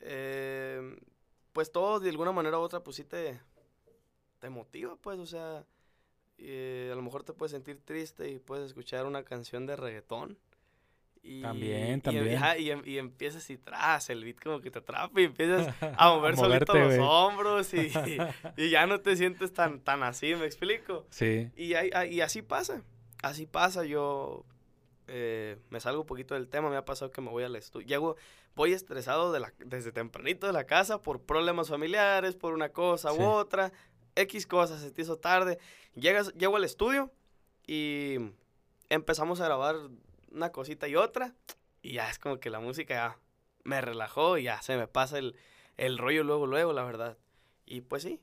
eh, pues todo de alguna manera u otra, pues sí te, te motiva, pues. O sea, eh, a lo mejor te puedes sentir triste y puedes escuchar una canción de reggaetón. Y, También, y- también. ajá, Y, em- y empiezas y tras, el beat como que te atrapa y empiezas a mover solito moverte, los hombros y, y ya no te sientes tan, tan así, ¿me explico? Sí, Y, así pasa, así pasa, yo eh, me salgo un poquito del tema, me ha pasado que me voy al estudio, llego, voy estresado de la, desde tempranito de la casa por problemas familiares, por una cosa Sí. u otra, X cosas, se te hizo tarde. Llegas, llego al estudio y empezamos a grabar una cosita y otra. Y ya es como que la música ya me relajó y ya se me pasa el, el rollo luego, luego, la verdad. Y pues sí.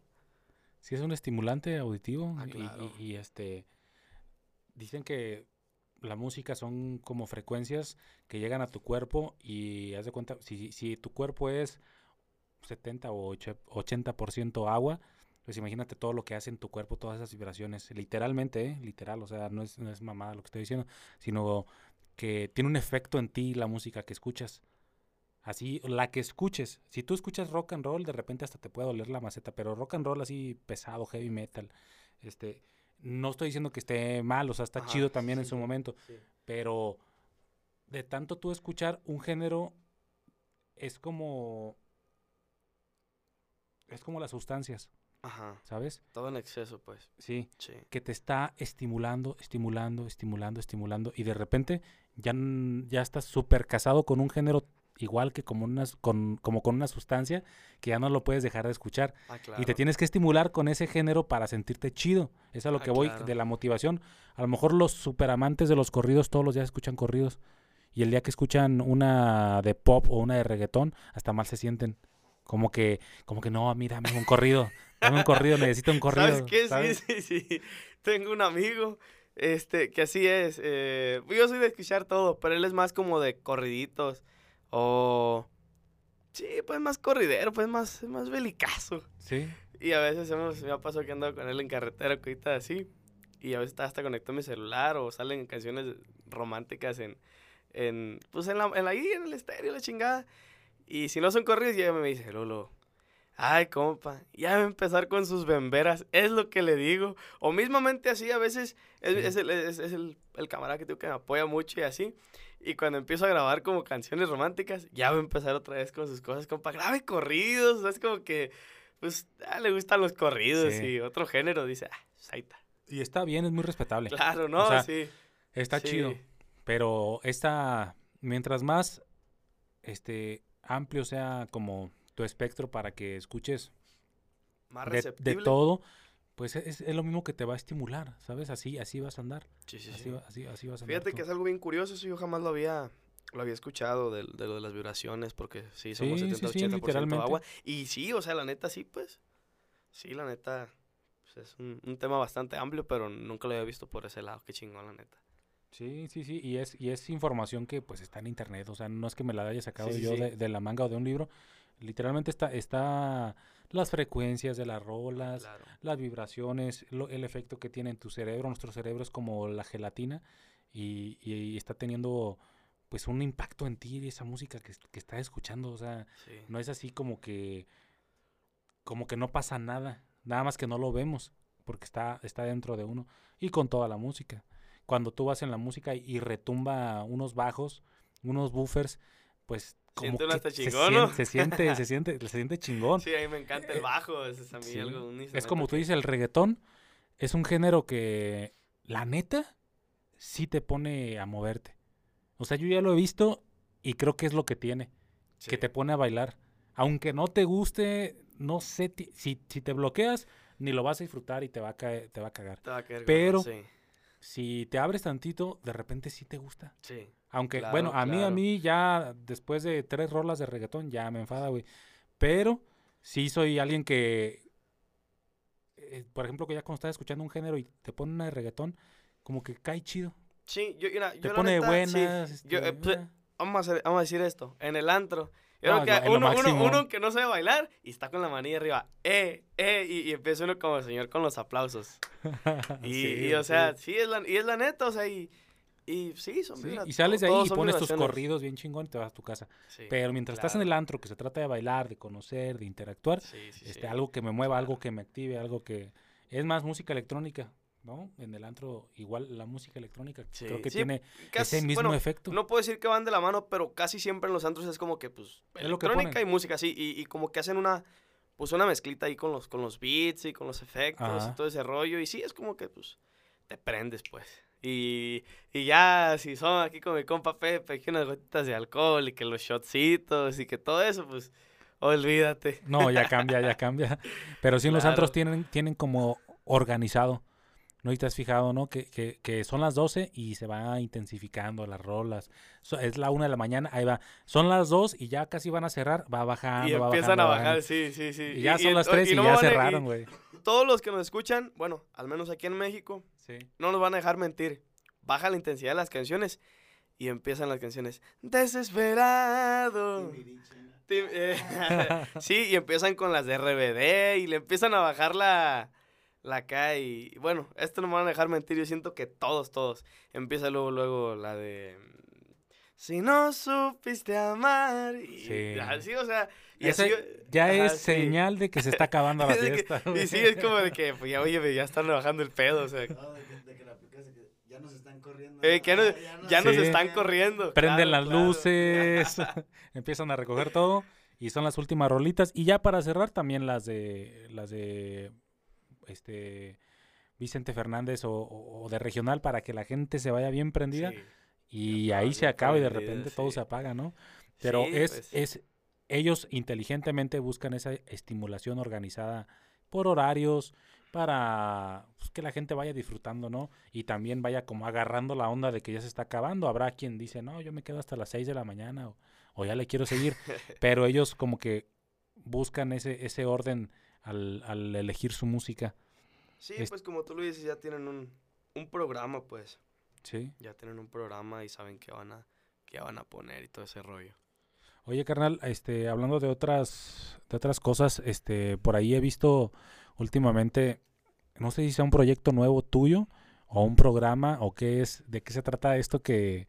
Sí, es un estimulante auditivo. Ah, y- claro. y, y, este. Dicen que la música son como frecuencias que llegan a tu cuerpo y haz de cuenta, si, si tu cuerpo es 70 o ocho- 80% agua, pues imagínate todo lo que hace en tu cuerpo, todas esas vibraciones, literalmente, ¿eh? literal, o sea, no es, no es mamada lo que estoy diciendo, sino que tiene un efecto en ti la música que escuchas. Así, la que escuches. Si tú escuchas rock and roll, de repente hasta te puede doler la maceta, pero rock and roll así pesado, heavy metal, este, no estoy diciendo que esté mal, o sea, está Ajá, chido también en su sí. momento, pero de tanto tú escuchar un género es como es como las sustancias, Ajá. ¿sabes? Todo en exceso, pues. Sí, Sí. que te está estimulando, estimulando, estimulando, estimulando y de repente ya ya estás súper casado con un género igual que como unas con como con una sustancia que ya no lo puedes dejar de escuchar Ah, y te tienes que estimular con ese género para sentirte chido. Eso es a lo Ah, que voy claro. de la motivación. A lo mejor los superamantes de los corridos todos los días escuchan corridos. Y el día que escuchan una de pop o una de reggaetón, hasta mal se sienten. Como que, como que no, mira, dame un corrido. Dame un corrido, necesito un corrido. ¿Sabes qué? ¿sabes? Sí, sí, sí. Tengo un amigo este, que así es. eh, yo soy de escuchar todo, pero él es más como de corriditos. O. Sí, pues más corridero, pues más, más belicazo. Sí. Y a veces hemos, me ha pasado que ando con él en carretera, cositas así. Y a veces hasta conectado mi celular o salen canciones románticas en, en pues en la, en la, en el estéreo, la chingada. Y si no son corridos, ya me dice, Lolo, ay, compa, ya va a empezar con sus bemberas, es lo que le digo. O mismamente así, a veces es, Sí. es el, es, es el, el camarada que tengo que me apoya mucho y así. Y cuando empiezo a grabar como canciones románticas, ya va a empezar otra vez con sus cosas, compa, grabe corridos, es como que, pues, ah, le gustan los corridos Sí. y otro género, dice, ah, pues ahí está. Y está bien, es muy respetable. Claro, ¿no? sea, sí. Está sí. chido. Pero esta, mientras más este amplio sea como tu espectro para que escuches Más de, todo, pues es, es lo mismo que te va a estimular, ¿sabes? Así, así vas a andar. Sí, sí, Así, sí. así, así vas a andar. Fíjate que es algo bien curioso, eso yo jamás lo había, lo había escuchado de, de lo de las vibraciones, porque sí, somos Sí, sí, 70, sí, 80% literalmente. agua. Y sí, o sea, la neta sí, pues. Sí, la neta. pues, es un, un tema bastante amplio, pero nunca lo había visto por ese lado. Qué chingón, la neta. Sí, sí, sí, y es, y es información que pues está en internet, o sea, no es que me la haya sacado Sí, sí, yo sí. De, de la manga o de un libro, literalmente está, está las frecuencias de las rolas, Claro. las vibraciones, lo- el efecto que tiene en tu cerebro, nuestro cerebro es como la gelatina y, y está teniendo pues un impacto en ti esa música que, que estás escuchando, o sea, Sí. no es así como que como que no pasa nada, nada más que no lo vemos porque está está dentro de uno y con toda la música. Cuando tú vas en la música y retumba unos bajos, unos buffers, pues hasta se, chingón, ¿no? se siente se siente se siente chingón. Sí, a mí me encanta el bajo. Ese es a mí Sí. algo. Es como tú dices, el reggaetón es un género que la neta sí te pone a moverte. O sea, yo ya lo he visto y creo que es lo que tiene, que te pone a bailar. Aunque no te guste, no sé, si, si te bloqueas, ni lo vas a disfrutar y te va a, caer, te va a cagar. Te va a caer pero- Sí. Si te abres tantito, de repente sí te gusta. Sí. Aunque, Claro, bueno, a mí, a claro. mí ya después de tres rolas de reggaetón ya me enfada, güey. Pero sí soy alguien que, eh, por ejemplo, que ya cuando estás escuchando un género y te pone una de reggaetón, como que cae chido. Sí, yo, Te yo la pone neta, sí, buenas. yo, este, eh, pues, ah. vamos, a vamos a decir esto. En el antro. Yo No, creo que uno, uno, uno que no sabe bailar y está con la manilla arriba. Eh, eh, y, y empieza uno como señor con los aplausos. Y, Sí, y, o sea, sí. sí, es la, y es la neta, o sea, y, y sí, son Sí, y sales de ahí y pones tus corridos bien chingón y te vas a tu casa. Sí, Pero mientras estás en el antro, que se trata de bailar, de conocer, de interactuar, sí, este, algo que me mueva, algo que me active, algo que... Es más música electrónica, ¿no? En el antro, igual la música electrónica creo que tiene Casi- ese mismo bueno, efecto. No puedo decir que van de la mano, pero casi siempre en los antros es como que, pues, Es lo que electrónica y música, sí, y, y como que hacen una, pues, una mezclita ahí con los, con los beats y con los efectos Ajá. y todo ese rollo, y sí, es como que, pues, te prendes, pues. Y, y ya, si son aquí con mi compa Pepe, que unas gotitas de alcohol y que los shotcitos y que todo eso, pues, Olvídate. No, ya cambia, ya cambia. Pero sí en los Claro. antros tienen, tienen como organizado. ¿No? Y te has fijado, ¿no? Que, que, que son las 12 y se va intensificando las rolas. So- es la una de la mañana, ahí va. Son las 2 y ya casi van a cerrar, va bajando, y va empiezan bajando, a bajar, bajando. sí, sí, sí. Y ya son las o- 3 y, no ya y cerraron, güey. Todos los que nos escuchan, bueno, al menos aquí en México, Sí. no nos van a dejar mentir. Baja la intensidad de las canciones y empiezan las canciones. Desesperado. Eh, sí, y empiezan con las de RBD y le empiezan a bajar la, la acá y bueno, esto no me van a dejar mentir, yo siento que todos, todos. Empieza luego, luego la de... Si no supiste amar. Y Sí. así, o sea... Y Ese así, ya ajá, es sí. señal de que se está acabando la que- fiesta. y sí, es como de que, pues ya, oye, ya están bajando el pedo, o sea... No, de que, de que la ya nos están corriendo. Eh, que ya nos- Ya nos Sí. están corriendo. Prenden claro, las claro. luces, empiezan a recoger todo y son las últimas rolitas. Y ya para cerrar también las de las de este Vicente Fernández o, o- o de regional para que la gente se vaya bien prendida Sí. y ahí se acaba y de repente todo se apaga, ¿no? Pero Sí, es, pues. es ellos inteligentemente buscan esa estimulación organizada por horarios para pues, que la gente vaya disfrutando, ¿no? Y también vaya como agarrando la onda de que ya se está acabando. Habrá quien dice, no, yo me quedo hasta las 6 de la mañana o, o ya le quiero seguir. Pero ellos como que buscan ese, ese orden al, al elegir su música. Sí, Es- pues como tú lo dices, ya tienen un, un programa, pues. Sí. Ya tienen un programa y saben qué van a, qué van a poner y todo ese rollo. Oye, carnal, este, hablando de otras, de otras cosas, este, por ahí he visto últimamente, no sé si sea un proyecto nuevo tuyo o un programa o qué es, de qué se trata esto que,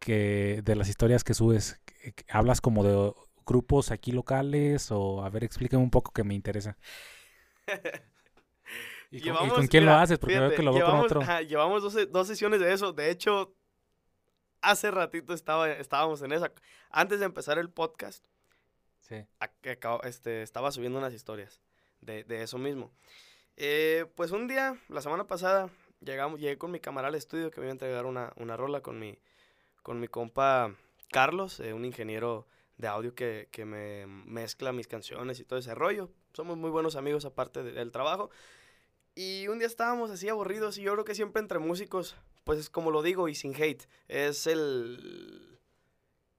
que de las historias que subes, que- que hablas como de grupos aquí locales o a ver, explícame un poco que me interesa. ¿Y con, y con quién lo haces? Porque veo fíjate, que lo veo con llevamos, otro. ajá, llevamos dos, dos sesiones de eso. De hecho, hace ratito estaba, estábamos en esa. Antes de empezar el podcast, Sí. este, estaba subiendo unas historias de, de eso mismo. Eh, pues un día, la semana pasada, llegamos, llegué con mi camarada al estudio que me iba a entregar una, una rola con mi, con mi compa Carlos, eh, un ingeniero de audio que, que me mezcla mis canciones y todo ese rollo. Somos muy buenos amigos aparte de- del trabajo. Y un día estábamos así aburridos y yo creo que siempre entre músicos, pues es como lo digo y sin hate, es el,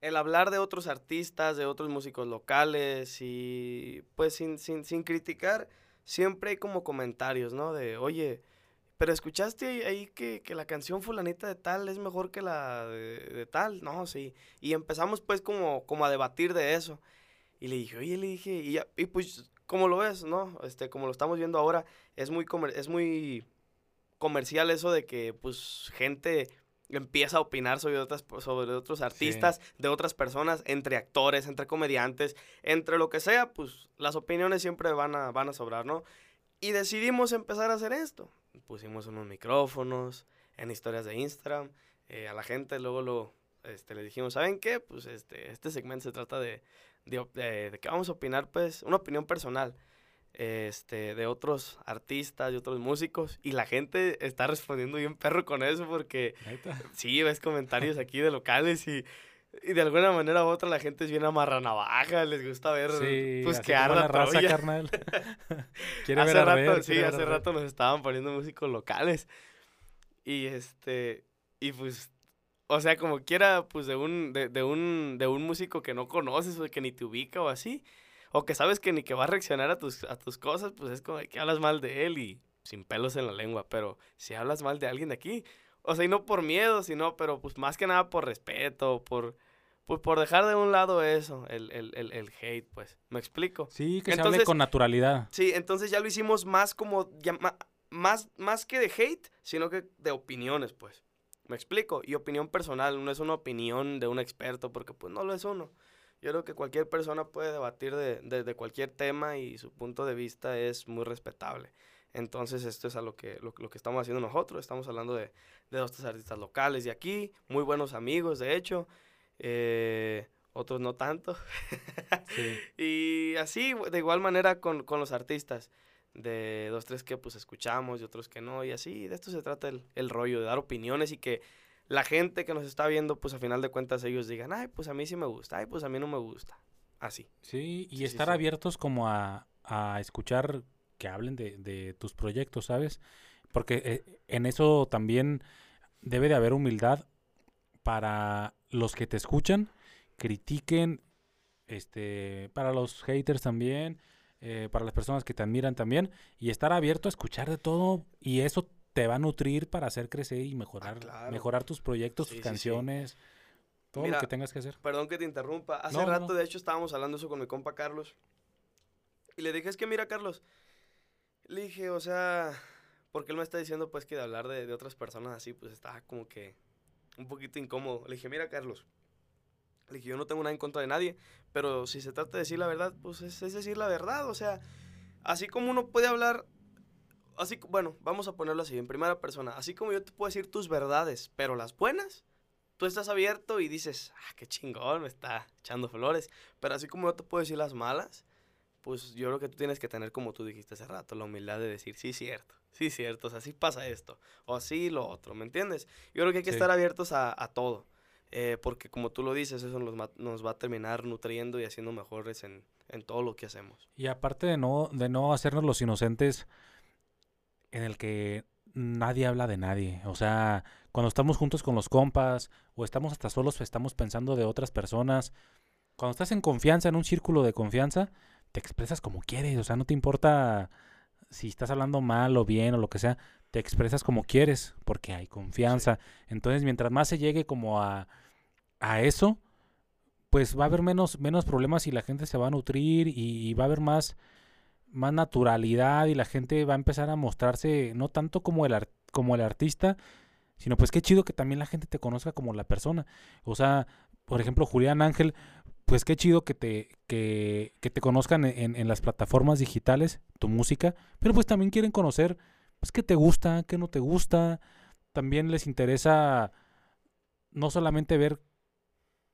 el hablar de otros artistas, de otros músicos locales y pues sin, sin, sin criticar, siempre hay como comentarios, ¿no? De, oye, pero escuchaste ahí- que, que la canción fulanita de tal es mejor que la de, tal, no, sí. Y empezamos pues como, como a debatir de eso. Y le dije, oye, le dije, y pues como lo ves, ¿no? Este, como lo estamos viendo ahora, es muy, comer- es muy comercial eso de que pues gente empieza a opinar sobre otras sobre otros artistas, de otras personas, entre actores, entre comediantes, entre lo que sea, pues las opiniones siempre van a van a sobrar, ¿no? Y decidimos empezar a hacer esto. Pusimos unos micrófonos en historias de Instagram, eh, a la gente luego lo este, le dijimos, ¿saben qué? Pues este, este segmento se trata de, de, de- de que vamos a opinar, pues, una opinión personal este, de otros artistas y otros músicos. Y la gente está respondiendo bien perro con eso porque sí, ves comentarios aquí de locales y, y de alguna manera u otra la gente es bien amarranavaja, les gusta ver Sí, pues que arda la raza, carnal. Quiere hace ver rato, arder, sí, ver hace rato nos estaban poniendo músicos locales. Y este, y pues, o sea, como quiera, pues de un, de, de un, de un músico que no conoces o que ni te ubica o así, o que sabes que ni que va a reaccionar a tus, a tus cosas, pues es como que hablas mal de él y sin pelos en la lengua, pero si hablas mal de alguien de aquí, o sea, y no por miedo, sino, pero pues más que nada por respeto, por, pues por dejar de un lado eso, el, el, el, el hate, pues, ¿me explico? Sí, que se hable Entonces- con naturalidad. Sí, entonces ya lo hicimos más como, ya más, más que de hate, sino que de opiniones, pues. ¿Me explico? Y opinión personal, no es una opinión de un experto, porque pues no lo es uno. Yo creo que cualquier persona puede debatir de, de- de cualquier tema y su punto de vista es muy respetable. Entonces esto es a lo que, lo, lo que estamos haciendo nosotros. Estamos hablando de, de dos tres artistas locales de aquí, muy buenos amigos, de hecho. eh, otros no tanto. Sí. Y así, de igual manera con, con los artistas. De dos, tres que pues escuchamos y otros que no. Y así, de esto se trata el, el rollo, de dar opiniones y que la gente que nos está viendo, pues a final de cuentas ellos digan, ay, pues a mí sí me gusta, ay, pues a mí no me gusta. así. Sí, y Sí, estar sí. abiertos como a, a escuchar que hablen de, de tus proyectos, ¿sabes? Porque eh, en eso también debe de haber humildad para los que te escuchan, critiquen, este, para los haters también, eh, para las personas que te admiran también, y estar abierto a escuchar de todo, y eso te va a nutrir para hacer crecer y mejorar, Ah, claro. mejorar tus proyectos, Sí, tus sí, sí. canciones, todo Mira, lo que tengas que hacer. Perdón que te interrumpa. Hace no, rato, no. de hecho, estábamos hablando eso con mi compa Carlos. Y le dije, es que mira, Carlos. Le dije, o sea, porque él me está diciendo, pues, que de hablar de, de otras personas así, pues, estaba como que un poquito incómodo. Le dije, mira, Carlos. Le dije, yo no tengo nada en contra de nadie, pero si se trata de decir la verdad, pues, es, es decir la verdad. O sea, así como uno puede hablar, así, bueno, vamos a ponerlo así, en primera persona. Así como yo te puedo decir tus verdades, pero las buenas, tú estás abierto y dices, ah, qué chingón, me está echando flores. Pero así como yo te puedo decir las malas, pues yo creo que tú tienes que tener, como tú dijiste hace rato, la humildad de decir, sí, cierto, sí, cierto, o sea, sí pasa esto, o así lo otro, ¿me entiendes? Yo creo que hay que Sí. estar abiertos a, a todo, eh, porque como tú lo dices, eso nos, va- nos va a terminar nutriendo y haciendo mejores en, en todo lo que hacemos. Y aparte de no, de no hacernos los inocentes en el que nadie habla de nadie. O sea, cuando estamos juntos con los compas o estamos hasta solos, estamos pensando de otras personas. Cuando estás en confianza, en un círculo de confianza, te expresas como quieres. O sea, no te importa si estás hablando mal o bien o lo que sea. Te expresas como quieres porque hay confianza. Entonces, mientras más se llegue como a, a eso, pues va a haber menos, menos problemas y la gente se va a nutrir y, y va a haber más, más naturalidad y la gente va a empezar a mostrarse no tanto como el, como el artista, sino pues qué chido que también la gente te conozca como la persona. O sea, por ejemplo, Julián Ángel, pues qué chido que te, que, que te conozcan en, en- en las plataformas digitales, tu música, pero pues también quieren conocer pues qué te gusta, qué no te gusta. También les interesa no solamente ver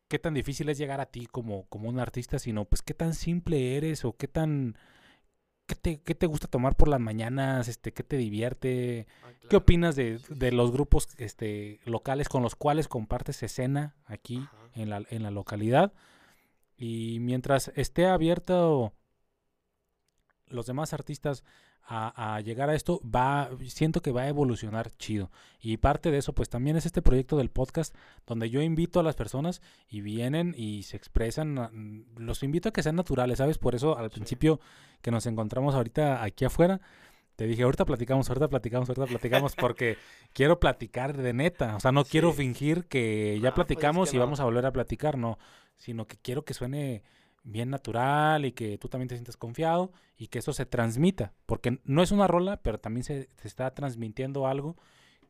qué tan difícil es llegar a ti como, como un artista, sino pues qué tan simple eres o qué tan... ¿Qué te, qué te gusta tomar por las mañanas? Este, ¿Qué te divierte? ¿Qué opinas de, de los grupos este, locales con los cuales compartes escena aquí en la, en la localidad? Y mientras esté abierto los demás artistas a, a llegar a esto, va, siento que va a evolucionar chido. Y parte de eso, pues también es este proyecto del podcast, donde yo invito a las personas y vienen y se expresan. ah, mm, Los invito a que sean naturales, ¿sabes? Por eso al Sí. principio que nos encontramos ahorita aquí afuera, te dije, ahorita platicamos, ahorita platicamos, ahorita platicamos, porque quiero platicar de neta. O sea, no quiero fingir que ya Ah, pues es platicamos que y no. vamos a volver a platicar, no. Sino que quiero que suene bien natural y que tú también te sientas confiado y que eso se transmita. Porque no es una rola, pero también se, se está transmitiendo algo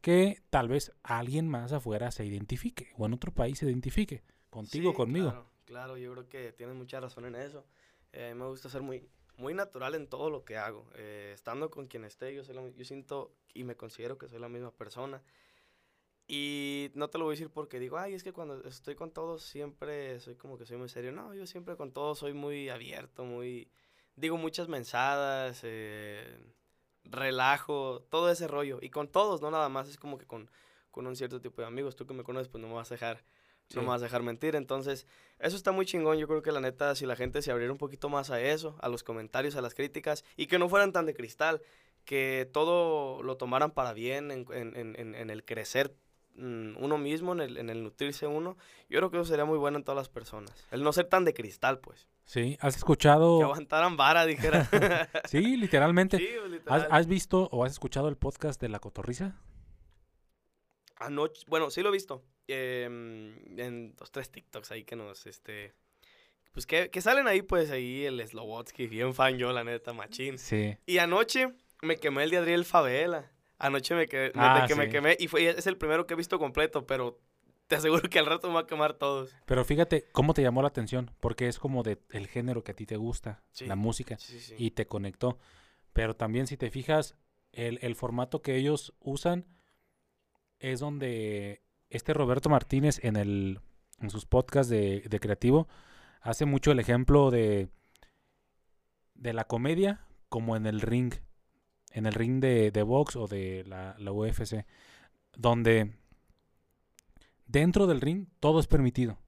que tal vez alguien más afuera se identifique o en otro país se identifique. Contigo, Sí, conmigo. Claro, claro, yo creo que tienes mucha razón en eso. Eh, me gusta ser muy, muy natural en todo lo que hago. Eh, estando con quien esté, yo, soy la yo siento y me considero que soy la misma persona. Y no te lo voy a decir porque digo, ay, es que cuando estoy con todos siempre soy como que soy muy serio. No, yo siempre con todos soy muy abierto, muy... Digo muchas mensadas, eh, relajo, todo ese rollo. Y con todos, no nada más, es como que con, con un cierto tipo de amigos. Tú que me conoces, pues no me vas a dejar, no me vas a dejar mentir. Entonces, eso está muy chingón. Yo creo que la neta, si la gente se abriera un poquito más a eso, a los comentarios, a las críticas, y que no fueran tan de cristal, que todo lo tomaran para bien en, en- en- el crecer uno mismo, en el, en el nutrirse uno, yo creo que eso sería muy bueno en todas las personas. El no ser tan de cristal, pues. Sí, has Que escuchado... aguantaran vara, dijera. Sí, literalmente. Sí, pues, ¿Has, visto o has escuchado el podcast de La Cotorriza? Anoche, bueno, sí lo he visto. em, en dos, tres TikToks ahí que nos, este... Pues que, que salen ahí, pues ahí el Slowotsky, bien fan yo, la neta, machín. Sí. Y anoche me quemé el de Adriel Favela. Anoche me quedé, me- Ah, que me quemé y fue, es el primero que he visto completo, pero te aseguro que al rato me va a quemar todos. Pero fíjate cómo te llamó la atención, porque es como de el género que a ti te gusta, Sí. la música, sí. y te conectó. Pero también si te fijas, el, el formato que ellos usan es donde este Roberto Martínez en, el, en sus podcasts de, de creativo hace mucho el ejemplo de, de la comedia como en el ring, en el ring de, de box o de la, la UFC, donde dentro del ring todo es permitido.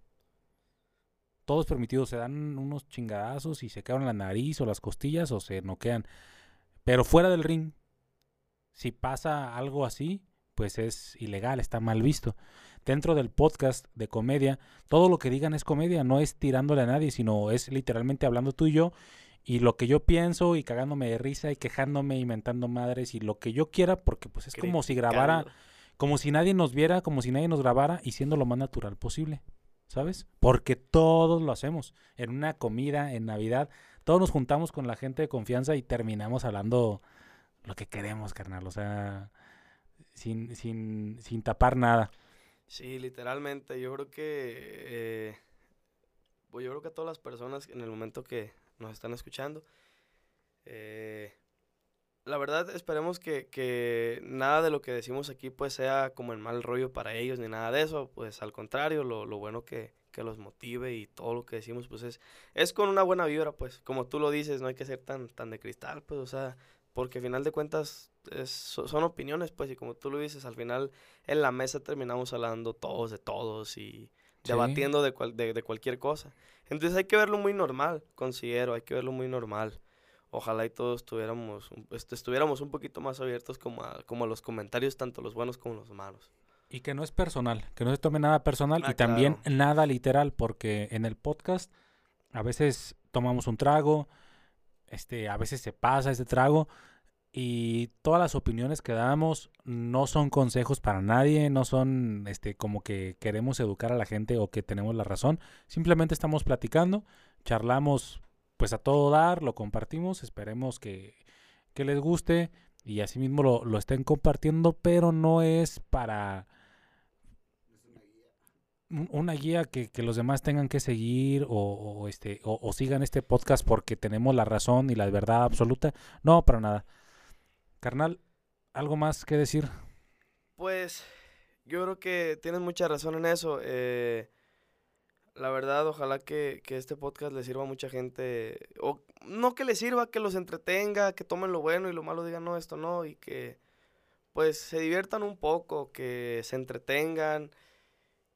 todo es permitido, se dan unos chingadazos y se quedan la nariz o las costillas o se noquean. Pero fuera del ring, si pasa algo así, pues es ilegal, está mal visto. Dentro del podcast de comedia, todo lo que digan es comedia, no es tirándole a nadie, sino es literalmente hablando tú y yo y lo que yo pienso y cagándome de risa y quejándome, inventando madres y lo que yo quiera, porque pues es como si grabara, como si nadie nos viera, como si nadie nos grabara y siendo lo más natural posible, ¿sabes? Porque todos lo hacemos. En una comida, en Navidad, todos nos juntamos con la gente de confianza y terminamos hablando lo que queremos, carnal, o sea, sin, sin, sin tapar nada. Sí, literalmente. Yo creo que. eh, pues yo creo que a todas las personas en el momento que nos están escuchando. eh, la verdad, esperemos que, que nada de lo que decimos aquí pues sea como en mal rollo para ellos ni nada de eso. Pues al contrario, lo, lo bueno que, que los motive y todo lo que decimos pues es, es con una buena vibra pues. Como tú lo dices, no hay que ser tan, tan de cristal pues, o sea, porque al final de cuentas son opiniones pues y como tú lo dices, al final en la mesa terminamos hablando todos de todos y. debatiendo de, cual- de, de cualquier cosa. Entonces hay que verlo muy normal, considero, hay que verlo muy normal. Ojalá y todos tuviéramos, un- este, estuviéramos un poquito más abiertos como a, como a los comentarios, tanto los buenos como los malos. Y que no es personal, que no se tome nada personal Ah, y también nada literal, porque en el podcast a veces tomamos un trago, este, a veces se pasa ese trago y todas las opiniones que damos no son consejos para nadie, no son este como que queremos educar a la gente o que tenemos la razón, simplemente estamos platicando, charlamos pues a todo dar, lo compartimos, esperemos que, que les guste y así mismo lo, lo estén compartiendo, pero no es para un- una guía que, que los demás tengan que seguir o, o, este o, o sigan este podcast porque tenemos la razón y la verdad absoluta. No, para nada. Carnal, ¿algo más que decir? Pues yo creo que tienes mucha razón en eso. eh, la verdad, ojalá que, que este podcast le sirva a mucha gente. O no que le sirva, que los entretenga, que tomen lo bueno y lo malo digan no, esto no. Y que pues se diviertan un poco, que se entretengan.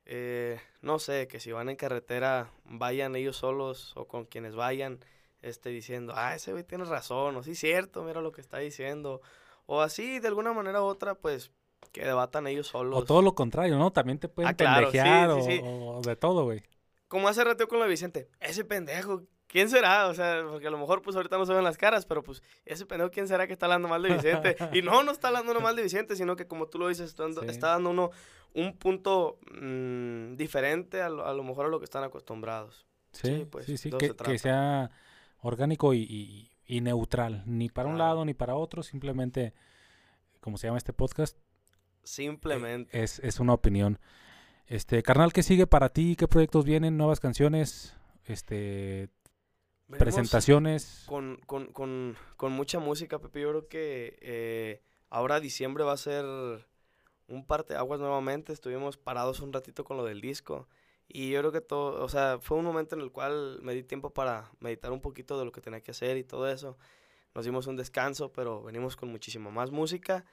eh, no sé, que si van en carretera, vayan ellos solos o con quienes vayan, este, diciendo, ah, ese güey tiene razón, o sí, cierto, mira lo que está diciendo. O así, de alguna manera u otra, pues, que debatan ellos solos. O todo lo contrario, ¿no? También te pueden Ah, claro, pendejear sí, o- sí. o, de todo, güey. Como hace rato con lo de Vicente, ese pendejo, ¿quién será? O sea, porque a lo mejor pues ahorita no se ven las caras, pero pues ese pendejo, ¿quién será que está hablando mal de Vicente? y no, no está hablando uno mal de Vicente, sino que como tú lo dices, está dando, está dando uno un punto mm, diferente a lo, a lo mejor a lo que están acostumbrados. Sí, Sí, pues, sí, sí, que, sea orgánico y, y- y neutral, ni para un lado ni para otro, simplemente, como se llama este podcast, Simplemente. es, es una opinión. Este, carnal, ¿qué sigue para ti? ¿Qué proyectos vienen? ¿Nuevas canciones? Este, Venimos presentaciones. Con, con, con, con mucha música, Pepe. Yo creo que eh, ahora diciembre va a ser un parteaguas nuevamente. Estuvimos parados un ratito con lo del disco. Y yo creo que todo, o sea, fue un momento en el cual me di tiempo para meditar un poquito de lo que tenía que hacer y todo eso. Nos dimos un descanso, pero venimos con muchísima más música.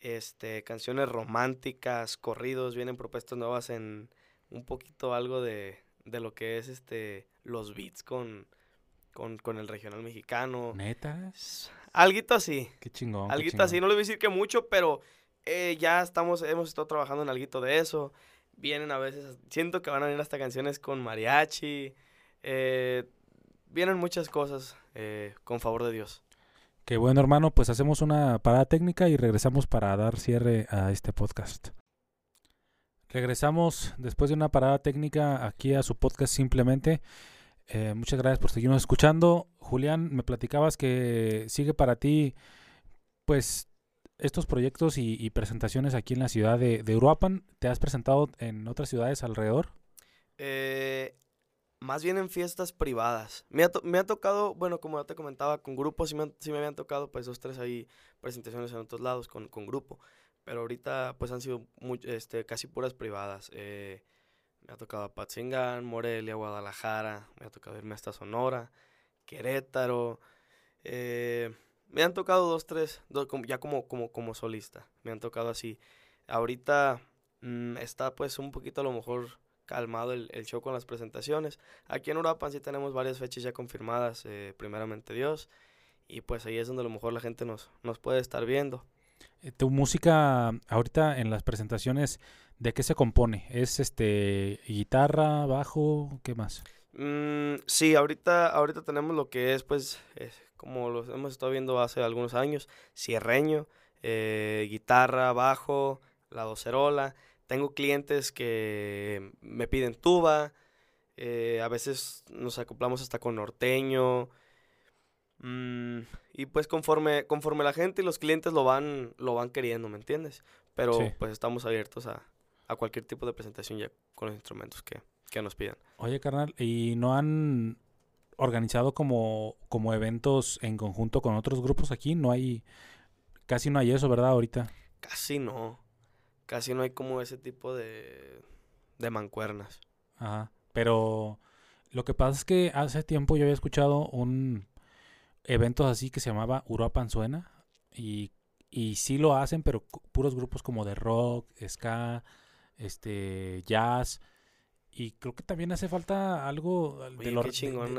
Este, canciones románticas, corridos, vienen propuestas nuevas en un poquito algo de, de lo que es este los beats con, con, con el regional mexicano. ¿Neta? S- Alguito así, Qué chingón. qué alguito así, chingón. no le voy a decir que mucho, pero eh, ya estamos, hemos estado trabajando en alguito de eso. Vienen a veces, siento que van a venir hasta canciones con mariachi. eh, vienen muchas cosas, eh, con favor de Dios. Qué bueno, hermano. Pues hacemos una parada técnica y regresamos para dar cierre a este podcast. Regresamos después de una parada técnica aquí a su podcast simplemente. Eh, muchas gracias por seguirnos escuchando. Julián, me platicabas que sigue para ti, pues, estos proyectos y, presentaciones aquí en la ciudad de, Uruapan. ¿Te has presentado en otras ciudades alrededor? Eh, más bien en fiestas privadas. Me ha, tocado, bueno, como ya te comentaba, con grupos sí me, me habían tocado, pues, dos, tres ahí presentaciones en otros lados con, grupo. Pero ahorita, pues, han sido este, casi puras privadas. Eh, me ha tocado Patzingán, Morelia, Guadalajara. Me ha tocado irme hasta Sonora, Querétaro. eh, me han tocado dos, tres, dos, ya como, como, como solista. Me han tocado así. Ahorita mm, está, pues, un poquito a lo mejor calmado el, el show con las presentaciones. Aquí en Uruapan sí tenemos varias fechas ya confirmadas, eh, primeramente Dios. Y pues ahí es donde a lo mejor la gente nos, nos puede estar viendo. Eh, Tu música ahorita en las presentaciones, ¿de qué se compone? ¿Es este guitarra, bajo, qué más? Mm, sí, ahorita, ahorita tenemos lo que es, pues, como lo hemos estado viendo hace algunos años, cierreño, eh, guitarra, bajo, la docerola. Tengo clientes que me piden tuba, eh, a veces nos acoplamos hasta con norteño. mm, y pues conforme, conforme la gente y los clientes lo van, lo van queriendo, ¿me entiendes? Pero Sí. pues estamos abiertos a, a cualquier tipo de presentación ya con los instrumentos que, que nos pidan. Oye, carnal, ¿y no han organizado como, como eventos en conjunto con otros grupos aquí? No hay, casi no hay eso, ¿verdad? Ahorita. Casi no. Casi no hay como ese tipo de, de mancuernas. Ajá. Pero lo que pasa es que hace tiempo yo había escuchado un evento así que se llamaba Uruapan Suena y, y sí lo hacen, pero puros grupos como de rock, ska, este, jazz y creo que también hace falta algo de lo, de-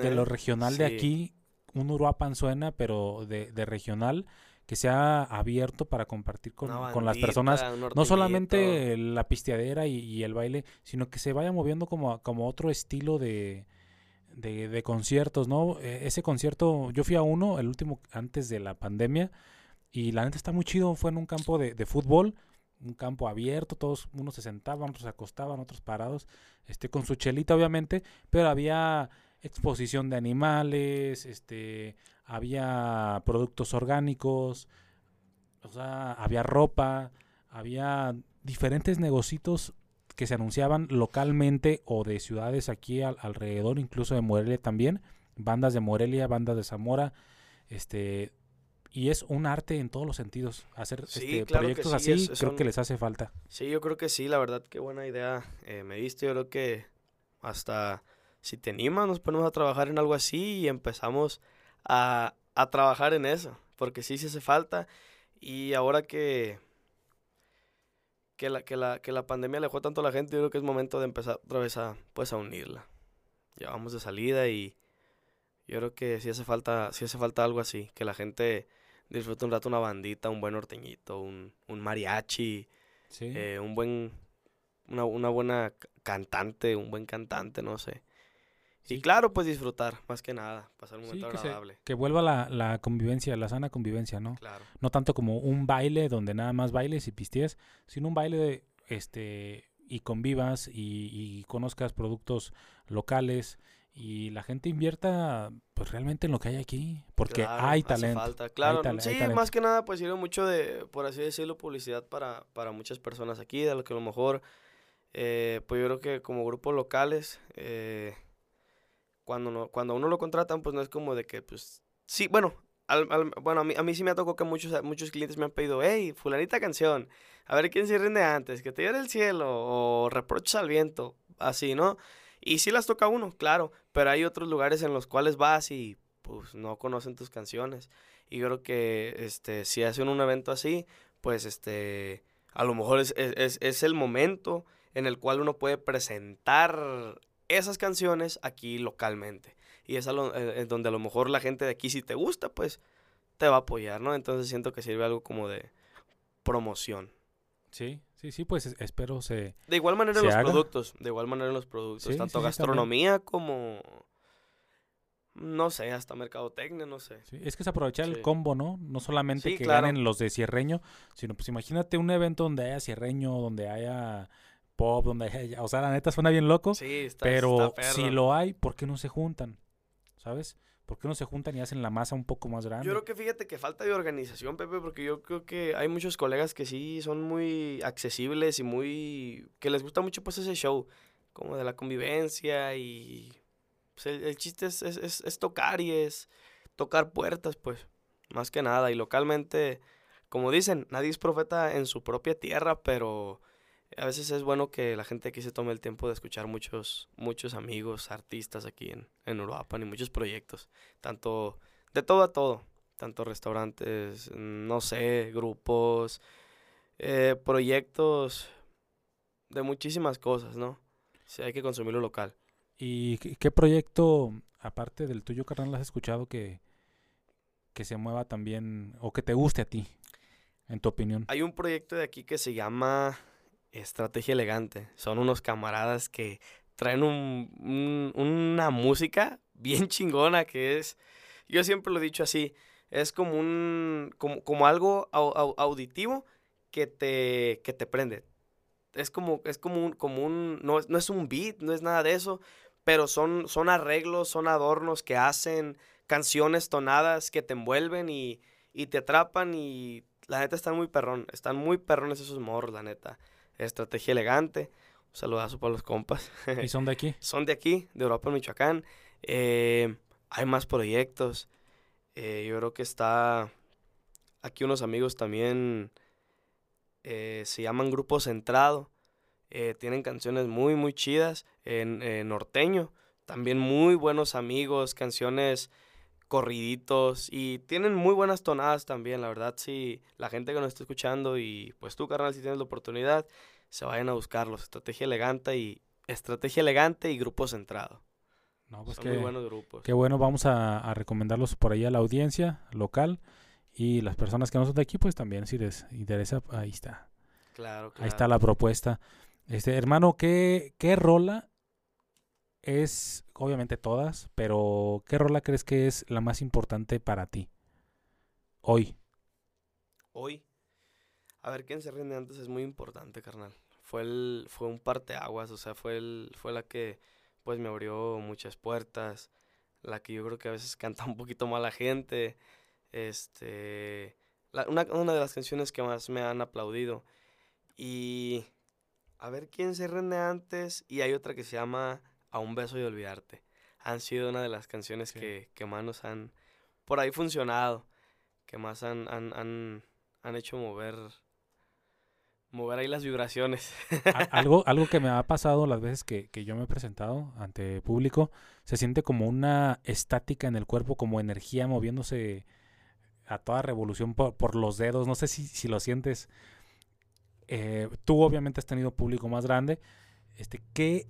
de lo ¿eh? regional de aquí, un Uruapan Suena, pero de, de regional que sea abierto para compartir con, con las personas. no solamente la pisteadera y, y el baile, sino que se vaya moviendo como, como otro estilo de, de, de conciertos, ¿no? Eh, ese concierto, yo fui a uno, el último antes de la pandemia, y la neta está muy chido, fue en un campo de, de fútbol, un campo abierto, todos, unos se sentaban, otros se acostaban, otros parados, este, con su chelita obviamente, pero había exposición de animales, este, había productos orgánicos, o sea, había ropa, había diferentes negocios que se anunciaban localmente o de ciudades aquí al- alrededor, incluso de Morelia también, bandas de Morelia, bandas de Zamora, este y es un arte en todos los sentidos. Hacer Sí, este, claro proyectos sí, así es- creo que les hace falta. Sí, yo creo que sí, la verdad, qué buena idea eh, me diste. Yo creo que hasta si te animas, nos ponemos a trabajar en algo así y empezamos a, a trabajar en eso, porque sí, sí hace falta. Y ahora que, que, la, que, la, que la pandemia alejó tanto a la gente, yo creo que es momento de empezar otra vez a, pues, a unirla. Ya vamos de salida y yo creo que sí hace falta, sí hace falta algo así, que la gente disfrute un rato una bandita, un buen norteñito, un, un mariachi Sí. eh, un buen, una, una buena cantante, un buen cantante, no sé. Sí. Y claro, pues disfrutar, más que nada, pasar un Sí, momento que, se- agradable. que vuelva la, la convivencia, la sana convivencia, ¿no? Claro. No tanto como un baile donde nada más bailes y pisties, sino un baile de, este y convivas y, y conozcas productos locales y la gente invierta pues realmente en lo que hay aquí, porque Claro, hay hace talento. falta. Claro, tal- hay sí, talento. más que nada, pues sirve mucho de, por así decirlo, publicidad para, para muchas personas aquí, de lo que a lo mejor, eh, pues yo creo que como grupos locales, eh, cuando, no, cuando a uno lo contratan, pues no es como de que, pues, sí, bueno, al- al- bueno, a mí, a mí sí me ha tocado que muchos, muchos clientes me han pedido, hey, fulanita canción, a ver quién se rinde antes, que te lleve el cielo, o reproches al viento, así, ¿no? Y sí las toca uno, claro, pero hay otros lugares en los cuales vas y pues no conocen tus canciones. Y yo creo que este, si hacen un evento así, pues este, a lo mejor es, es- es- es el momento en el cual uno puede presentar esas canciones aquí localmente. Y es lo- eh, eh, donde a lo mejor la gente de aquí, si te gusta, pues te va a apoyar, ¿no? Entonces siento que sirve algo como de promoción. Sí, sí, sí, pues es- espero se De igual manera en ¿Se los haga? productos, de igual manera en los productos, Sí, tanto sí, también. gastronomía como, no sé, hasta mercadotecnia, no sé. Sí, es que es aprovechar el combo, ¿no? No solamente que claro. ganen los de cierreño, sino pues imagínate un evento donde haya cierreño, donde haya pop, donde haya, o sea, la neta suena bien loco, Sí, está, pero está si lo hay, ¿por qué no se juntan? ¿Sabes? ¿Por qué no se juntan y hacen la masa un poco más grande? Yo creo que fíjate que falta de organización, Pepe, porque yo creo que hay muchos colegas que sí son muy accesibles y muy... que les gusta mucho pues ese show, como de la convivencia y... Pues el, el chiste es, es, es- es tocar y es tocar puertas, pues, más que nada. Y localmente, como dicen, nadie es profeta en su propia tierra, pero a veces es bueno que la gente aquí se tome el tiempo de escuchar muchos, muchos amigos, artistas aquí en, en Uruapan y muchos proyectos, tanto de todo a todo, tanto restaurantes, no sé, grupos, eh, proyectos de muchísimas cosas, ¿no? Sí, hay que consumirlo local. ¿Y qué, qué proyecto, aparte del tuyo, carnal, has escuchado que, que se mueva también o que te guste a ti, en tu opinión? Hay un proyecto de aquí que se llama Estrategia Elegante. Son unos camaradas que traen un- un- una música bien chingona que es, yo siempre lo he dicho así, es como un, como, como algo au- au- auditivo que te, que te prende. Es como, es como un, como un, no, es- no es un beat, no es nada de eso, pero son, son arreglos, son adornos que hacen, canciones tonadas que te envuelven y, y te atrapan y la neta están muy perrón, están muy perrones esos morros, la neta. Estrategia elegante, un saludazo para los compas. ¿Y son de aquí? son de aquí, de Europa, Michoacán. Eh, hay más proyectos. Eh, yo creo que está aquí unos amigos también. eh, se llaman Grupo Centrado. tienen canciones muy, muy chidas en norteño. También muy buenos amigos, canciones corriditos y tienen muy buenas tonadas también, la verdad, sí, la gente que nos está escuchando y pues tú, carnal, si tienes la oportunidad, se vayan a buscarlos, Estrategia Elegante y Estrategia Elegante y Grupo Centrado. No, pues Son qué, muy buenos grupos. qué bueno, vamos a, a recomendarlos por ahí a la audiencia local y las personas que no son de aquí, pues también si les interesa, ahí está. Claro, Ahí está claro. la propuesta. Este, hermano, ¿qué, qué rola es, obviamente todas, pero qué rola crees que es la más importante para ti? Hoy. Hoy, a ver, ¿quién se rinde antes? Es muy importante, carnal. Fue el, fue un parteaguas, o sea, fue el, fue la que, pues, me abrió muchas puertas, la que yo creo que a veces canta un poquito mal la gente, este, una, una de las canciones que más me han aplaudido. Y, a ver, ¿quién se rinde antes? Y hay otra que se llama A un beso y olvidarte. Han sido una de las canciones Sí. que, que más nos han, por ahí funcionado, que más han, han, han, han hecho mover, mover ahí las vibraciones. Algo, algo que me ha pasado las veces que, que yo me he presentado ante público, se siente como una estática en el cuerpo, como energía moviéndose a toda revolución por, por los dedos. No sé si, si lo sientes. Eh, tú obviamente has tenido público más grande. Este, ¿qué,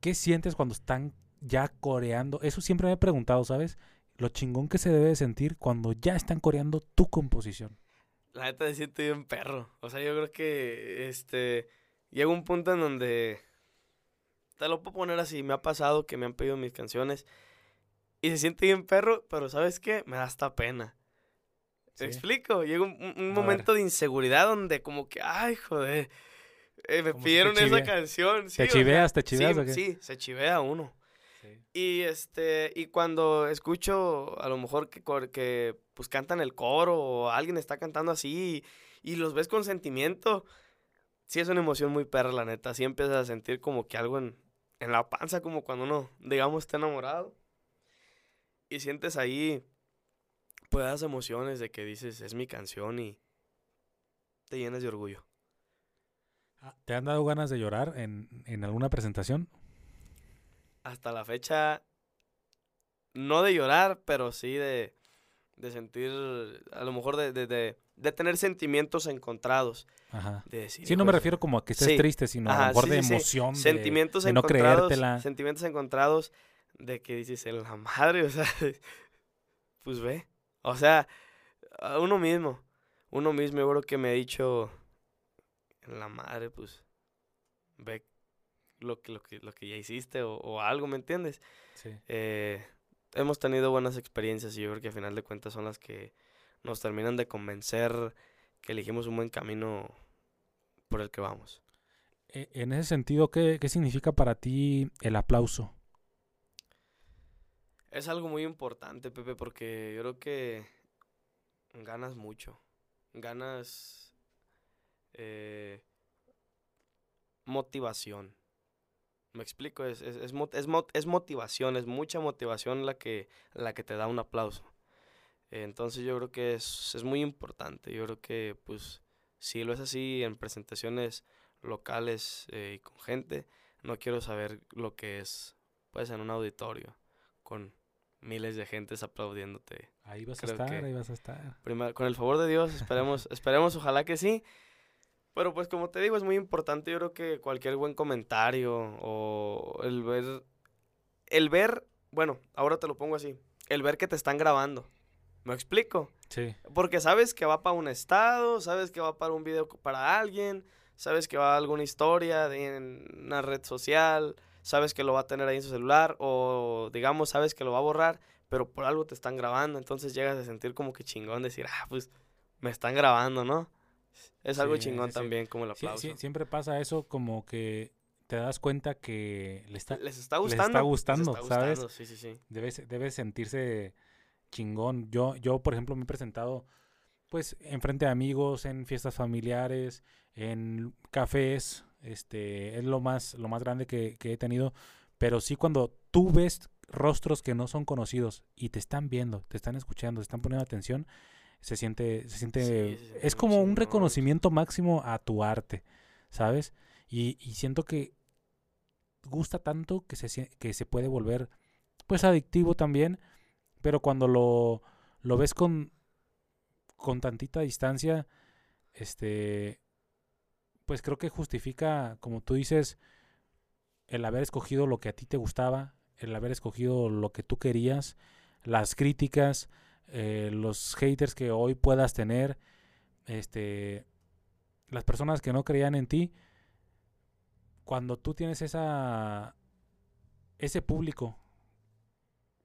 ¿Qué sientes cuando están ya coreando? Eso siempre me he preguntado, ¿sabes? Lo chingón que se debe de sentir cuando ya están coreando tu composición. La neta me siento bien perro. O sea, yo creo que este llega un punto en donde te lo puedo poner así, me ha pasado que me han pedido mis canciones y se siente bien perro, pero ¿sabes qué? Me da hasta pena. ¿Te Sí. explico? Llega un, momento de inseguridad donde como que, ay, joder, eh, me pidieron esa canción. sí, ¿Te o sea, chiveas? ¿Te sí, chiveas o qué? Sí, se chivea uno. Y este, y cuando escucho a lo mejor que, cor- que pues cantan el coro o alguien está cantando así y, y los ves con sentimiento, sí es una emoción muy perra, la neta. Sí empiezas a sentir como que algo en, en la panza, como cuando uno, digamos, está enamorado. Y sientes ahí, pues esas emociones de que dices, es mi canción y te llenas de orgullo. ¿Te han dado ganas de llorar en, en alguna presentación? hasta la fecha, no de llorar, pero sí de, de sentir, a lo mejor de, de, de, de tener sentimientos encontrados. Ajá. De decir, Sí, no me "Hijos, refiero como a que estés Sí. triste, sino a lo mejor sí, de sí, emoción, Sentimientos de, no encontrados. creértela. Sentimientos encontrados de que dices, en la madre, o sea, pues ve. O sea, uno mismo, uno mismo, yo creo que me ha dicho, en la madre, pues, ve lo que, lo que, lo que ya hiciste o, o algo, ¿me entiendes? Sí. eh, hemos tenido buenas experiencias y yo creo que a final de cuentas son las que nos terminan de convencer que elegimos un buen camino por el que vamos. E- En ese sentido, ¿qué, qué significa para ti el aplauso? Es algo muy importante, Pepe, porque yo creo que ganas mucho. Ganas eh, motivación. Me explico, es, es, es, es mo- es motivación, es mucha motivación la que, la que te da un aplauso. Entonces yo creo que es, es muy importante. Yo creo que pues si lo es así en presentaciones locales eh, y con gente, no quiero saber lo que es pues en un auditorio con miles de gentes aplaudiéndote. Ahí vas Creo a estar, ahí vas a estar. Primero, con el favor de Dios, esperemos, esperemos, ojalá que sí. Pero pues como te digo, es muy importante, yo creo que cualquier buen comentario o el ver, el ver, bueno, ahora te lo pongo así, el ver que te están grabando. ¿Me explico? Sí. Porque sabes que va para un estado, sabes que va para un video para alguien, sabes que va a alguna historia de en una red social, sabes que lo va a tener ahí en su celular o digamos sabes que lo va a borrar, pero por algo te están grabando, entonces llegas a sentir como que chingón decir, ah, pues me están grabando, ¿no? Es algo Sí, chingón sí, también como el aplauso. sí, siempre pasa eso como que te das cuenta que le está, Les está les gustando. está gustando, está ¿sabes? gustando, Sí, sí, sí. debe, se- debe sentirse chingón. Yo, yo, por ejemplo, me he presentado pues en frente de amigos, en fiestas familiares, en cafés, este, es lo más, lo más grande que, que he tenido. Pero sí cuando tú ves rostros que no son conocidos y te están viendo, te están escuchando, te están poniendo atención, se siente, se siente, Sí, es como un reconocimiento máximo a tu arte, ¿sabes? Y, y siento que gusta tanto que se, que se puede volver pues adictivo también, pero cuando lo, lo ves con, con tantita distancia, este, pues creo que justifica, como tú dices, el haber escogido lo que a ti te gustaba, el haber escogido lo que tú querías, las críticas, eh, los haters que hoy puedas tener, este, las personas que no creían en ti, cuando tú tienes esa ese público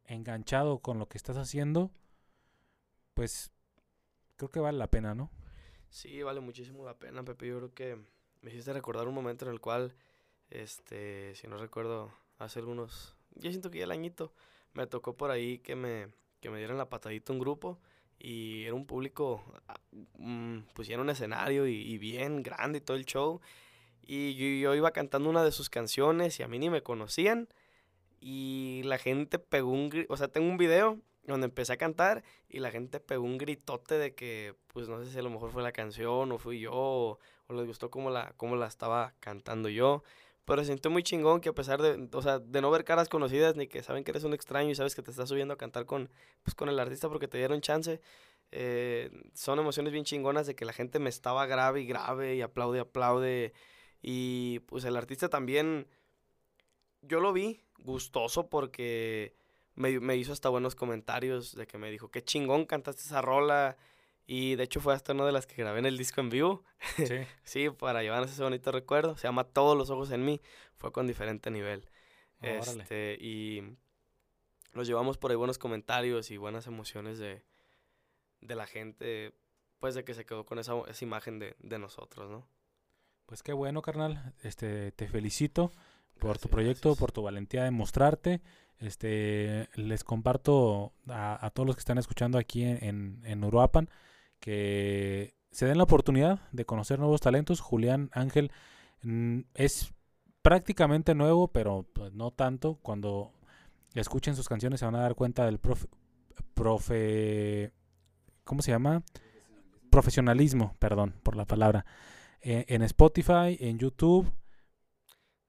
enganchado con lo que estás haciendo, pues creo que vale la pena, ¿no? Sí, vale muchísimo la pena, Pepe. Yo creo que me hiciste recordar un momento en el cual, este, si no recuerdo, hace algunos, yo siento que ya el añito, me tocó por ahí que me, que me dieran la patadita un grupo y era un público, ah, mm, pusieron un escenario y, bien grande y todo el show. Y yo, iba cantando una de sus canciones y a mí ni me conocían. Y la gente pegó un o sea, tengo un video donde empecé a cantar y la gente pegó un gritote de que, pues no sé si a lo mejor fue la canción o fui yo o, o les gustó cómo la, cómo la estaba cantando yo. Pero se sintió muy chingón que a pesar de, o sea, de no ver caras conocidas ni que saben que eres un extraño y sabes que te estás subiendo a cantar con, pues, con el artista porque te dieron chance, eh, son emociones bien chingonas de que la gente me estaba grave y grave y aplaude, aplaude. Y pues el artista también, yo lo vi gustoso porque me, me hizo hasta buenos comentarios de que me dijo, qué chingón cantaste esa rola. Y de hecho fue hasta una de las que grabé en el disco en vivo. Sí. Sí, para llevarnos ese bonito recuerdo. Se llama Todos los ojos en mí. Fue con diferente nivel. Órale. Este, y nos llevamos por ahí buenos comentarios y buenas emociones de, de la gente, pues de que se quedó con esa, esa imagen de, de nosotros, ¿no? Pues qué bueno, carnal. Este, te felicito por tu proyecto, gracias. por tu valentía de mostrarte. Este, les comparto a, a todos los que están escuchando aquí en, en, en Uruapan que se den la oportunidad de conocer nuevos talentos. Julián Ángel mm, es prácticamente nuevo, pero pues, no tanto. Cuando escuchen sus canciones se van a dar cuenta del profe, profe ¿cómo se llama? Profesionalismo, perdón por la palabra. Eh, en Spotify, en YouTube.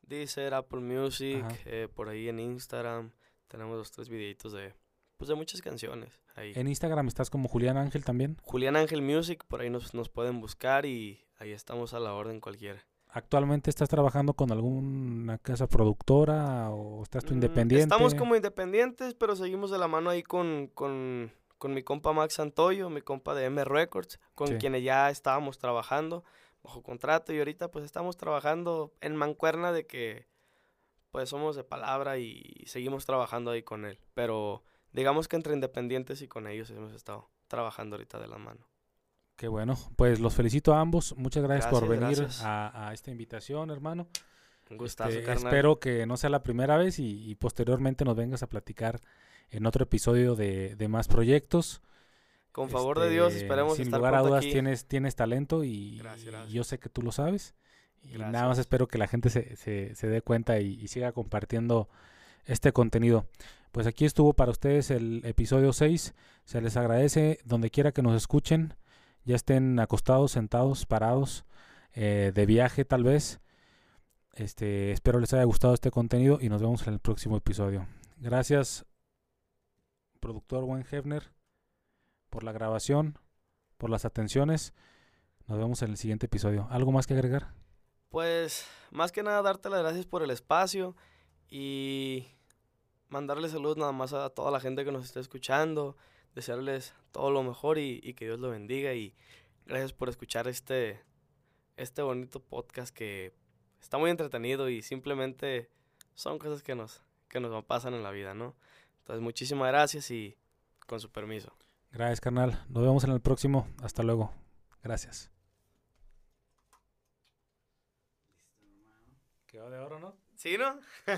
Deezer, Apple Music, eh, por ahí en Instagram. Tenemos los tres videitos de, pues de muchas canciones ahí. En Instagram estás como Julián Ángel también. Julián Ángel Music, por ahí nos, nos pueden buscar y ahí estamos a la orden cualquiera. ¿Actualmente estás trabajando con alguna casa productora o estás tú Mm, independiente? Estamos como independientes, pero seguimos de la mano ahí con, con, con mi compa Max Santoyo, mi compa de M Records, con Sí. quienes ya estábamos trabajando bajo contrato y ahorita pues estamos trabajando en mancuerna de que pues somos de palabra y seguimos trabajando ahí con él. Pero digamos que entre independientes y con ellos hemos estado trabajando ahorita de la mano. Qué bueno. Pues los felicito a ambos. Muchas gracias, por venir a, a esta invitación, hermano. Un gustazo, Este, carnal. espero que no sea la primera vez y, y posteriormente nos vengas a platicar en otro episodio de, de más proyectos. Con favor de Dios, Este, esperemos Sin estar lugar a dudas aquí. tienes, tienes talento y, Gracias, y gracias. yo sé que tú lo sabes. Y nada más espero que la gente se, se, se dé cuenta y, y siga compartiendo este contenido. Pues aquí estuvo para ustedes el episodio 6. Se les agradece donde quiera que nos escuchen, ya estén acostados, sentados, parados, eh, de viaje tal vez. Este, espero les haya gustado este contenido y nos vemos en el próximo episodio. Gracias, productor Juan Hefner, por la grabación, por las atenciones. Nos vemos en el siguiente episodio. ¿Algo más que agregar? Pues más que nada darte las gracias por el espacio y mandarle saludos nada más a toda la gente que nos está escuchando, desearles todo lo mejor y, y que Dios lo bendiga y gracias por escuchar este, este bonito podcast que está muy entretenido y simplemente son cosas que nos, que nos pasan en la vida, ¿no? Entonces muchísimas gracias y con su permiso. Gracias, carnal. Nos vemos en el próximo. Hasta luego. Gracias. Quedó de oro, ¿no? ¿Sí, no?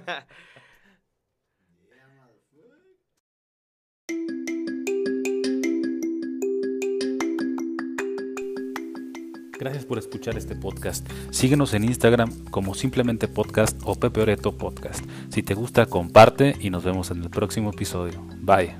Gracias por escuchar este podcast. Síguenos en Instagram como simplemente podcast o Pepe Oreto Podcast. Si te gusta, comparte y nos vemos en el próximo episodio. Bye.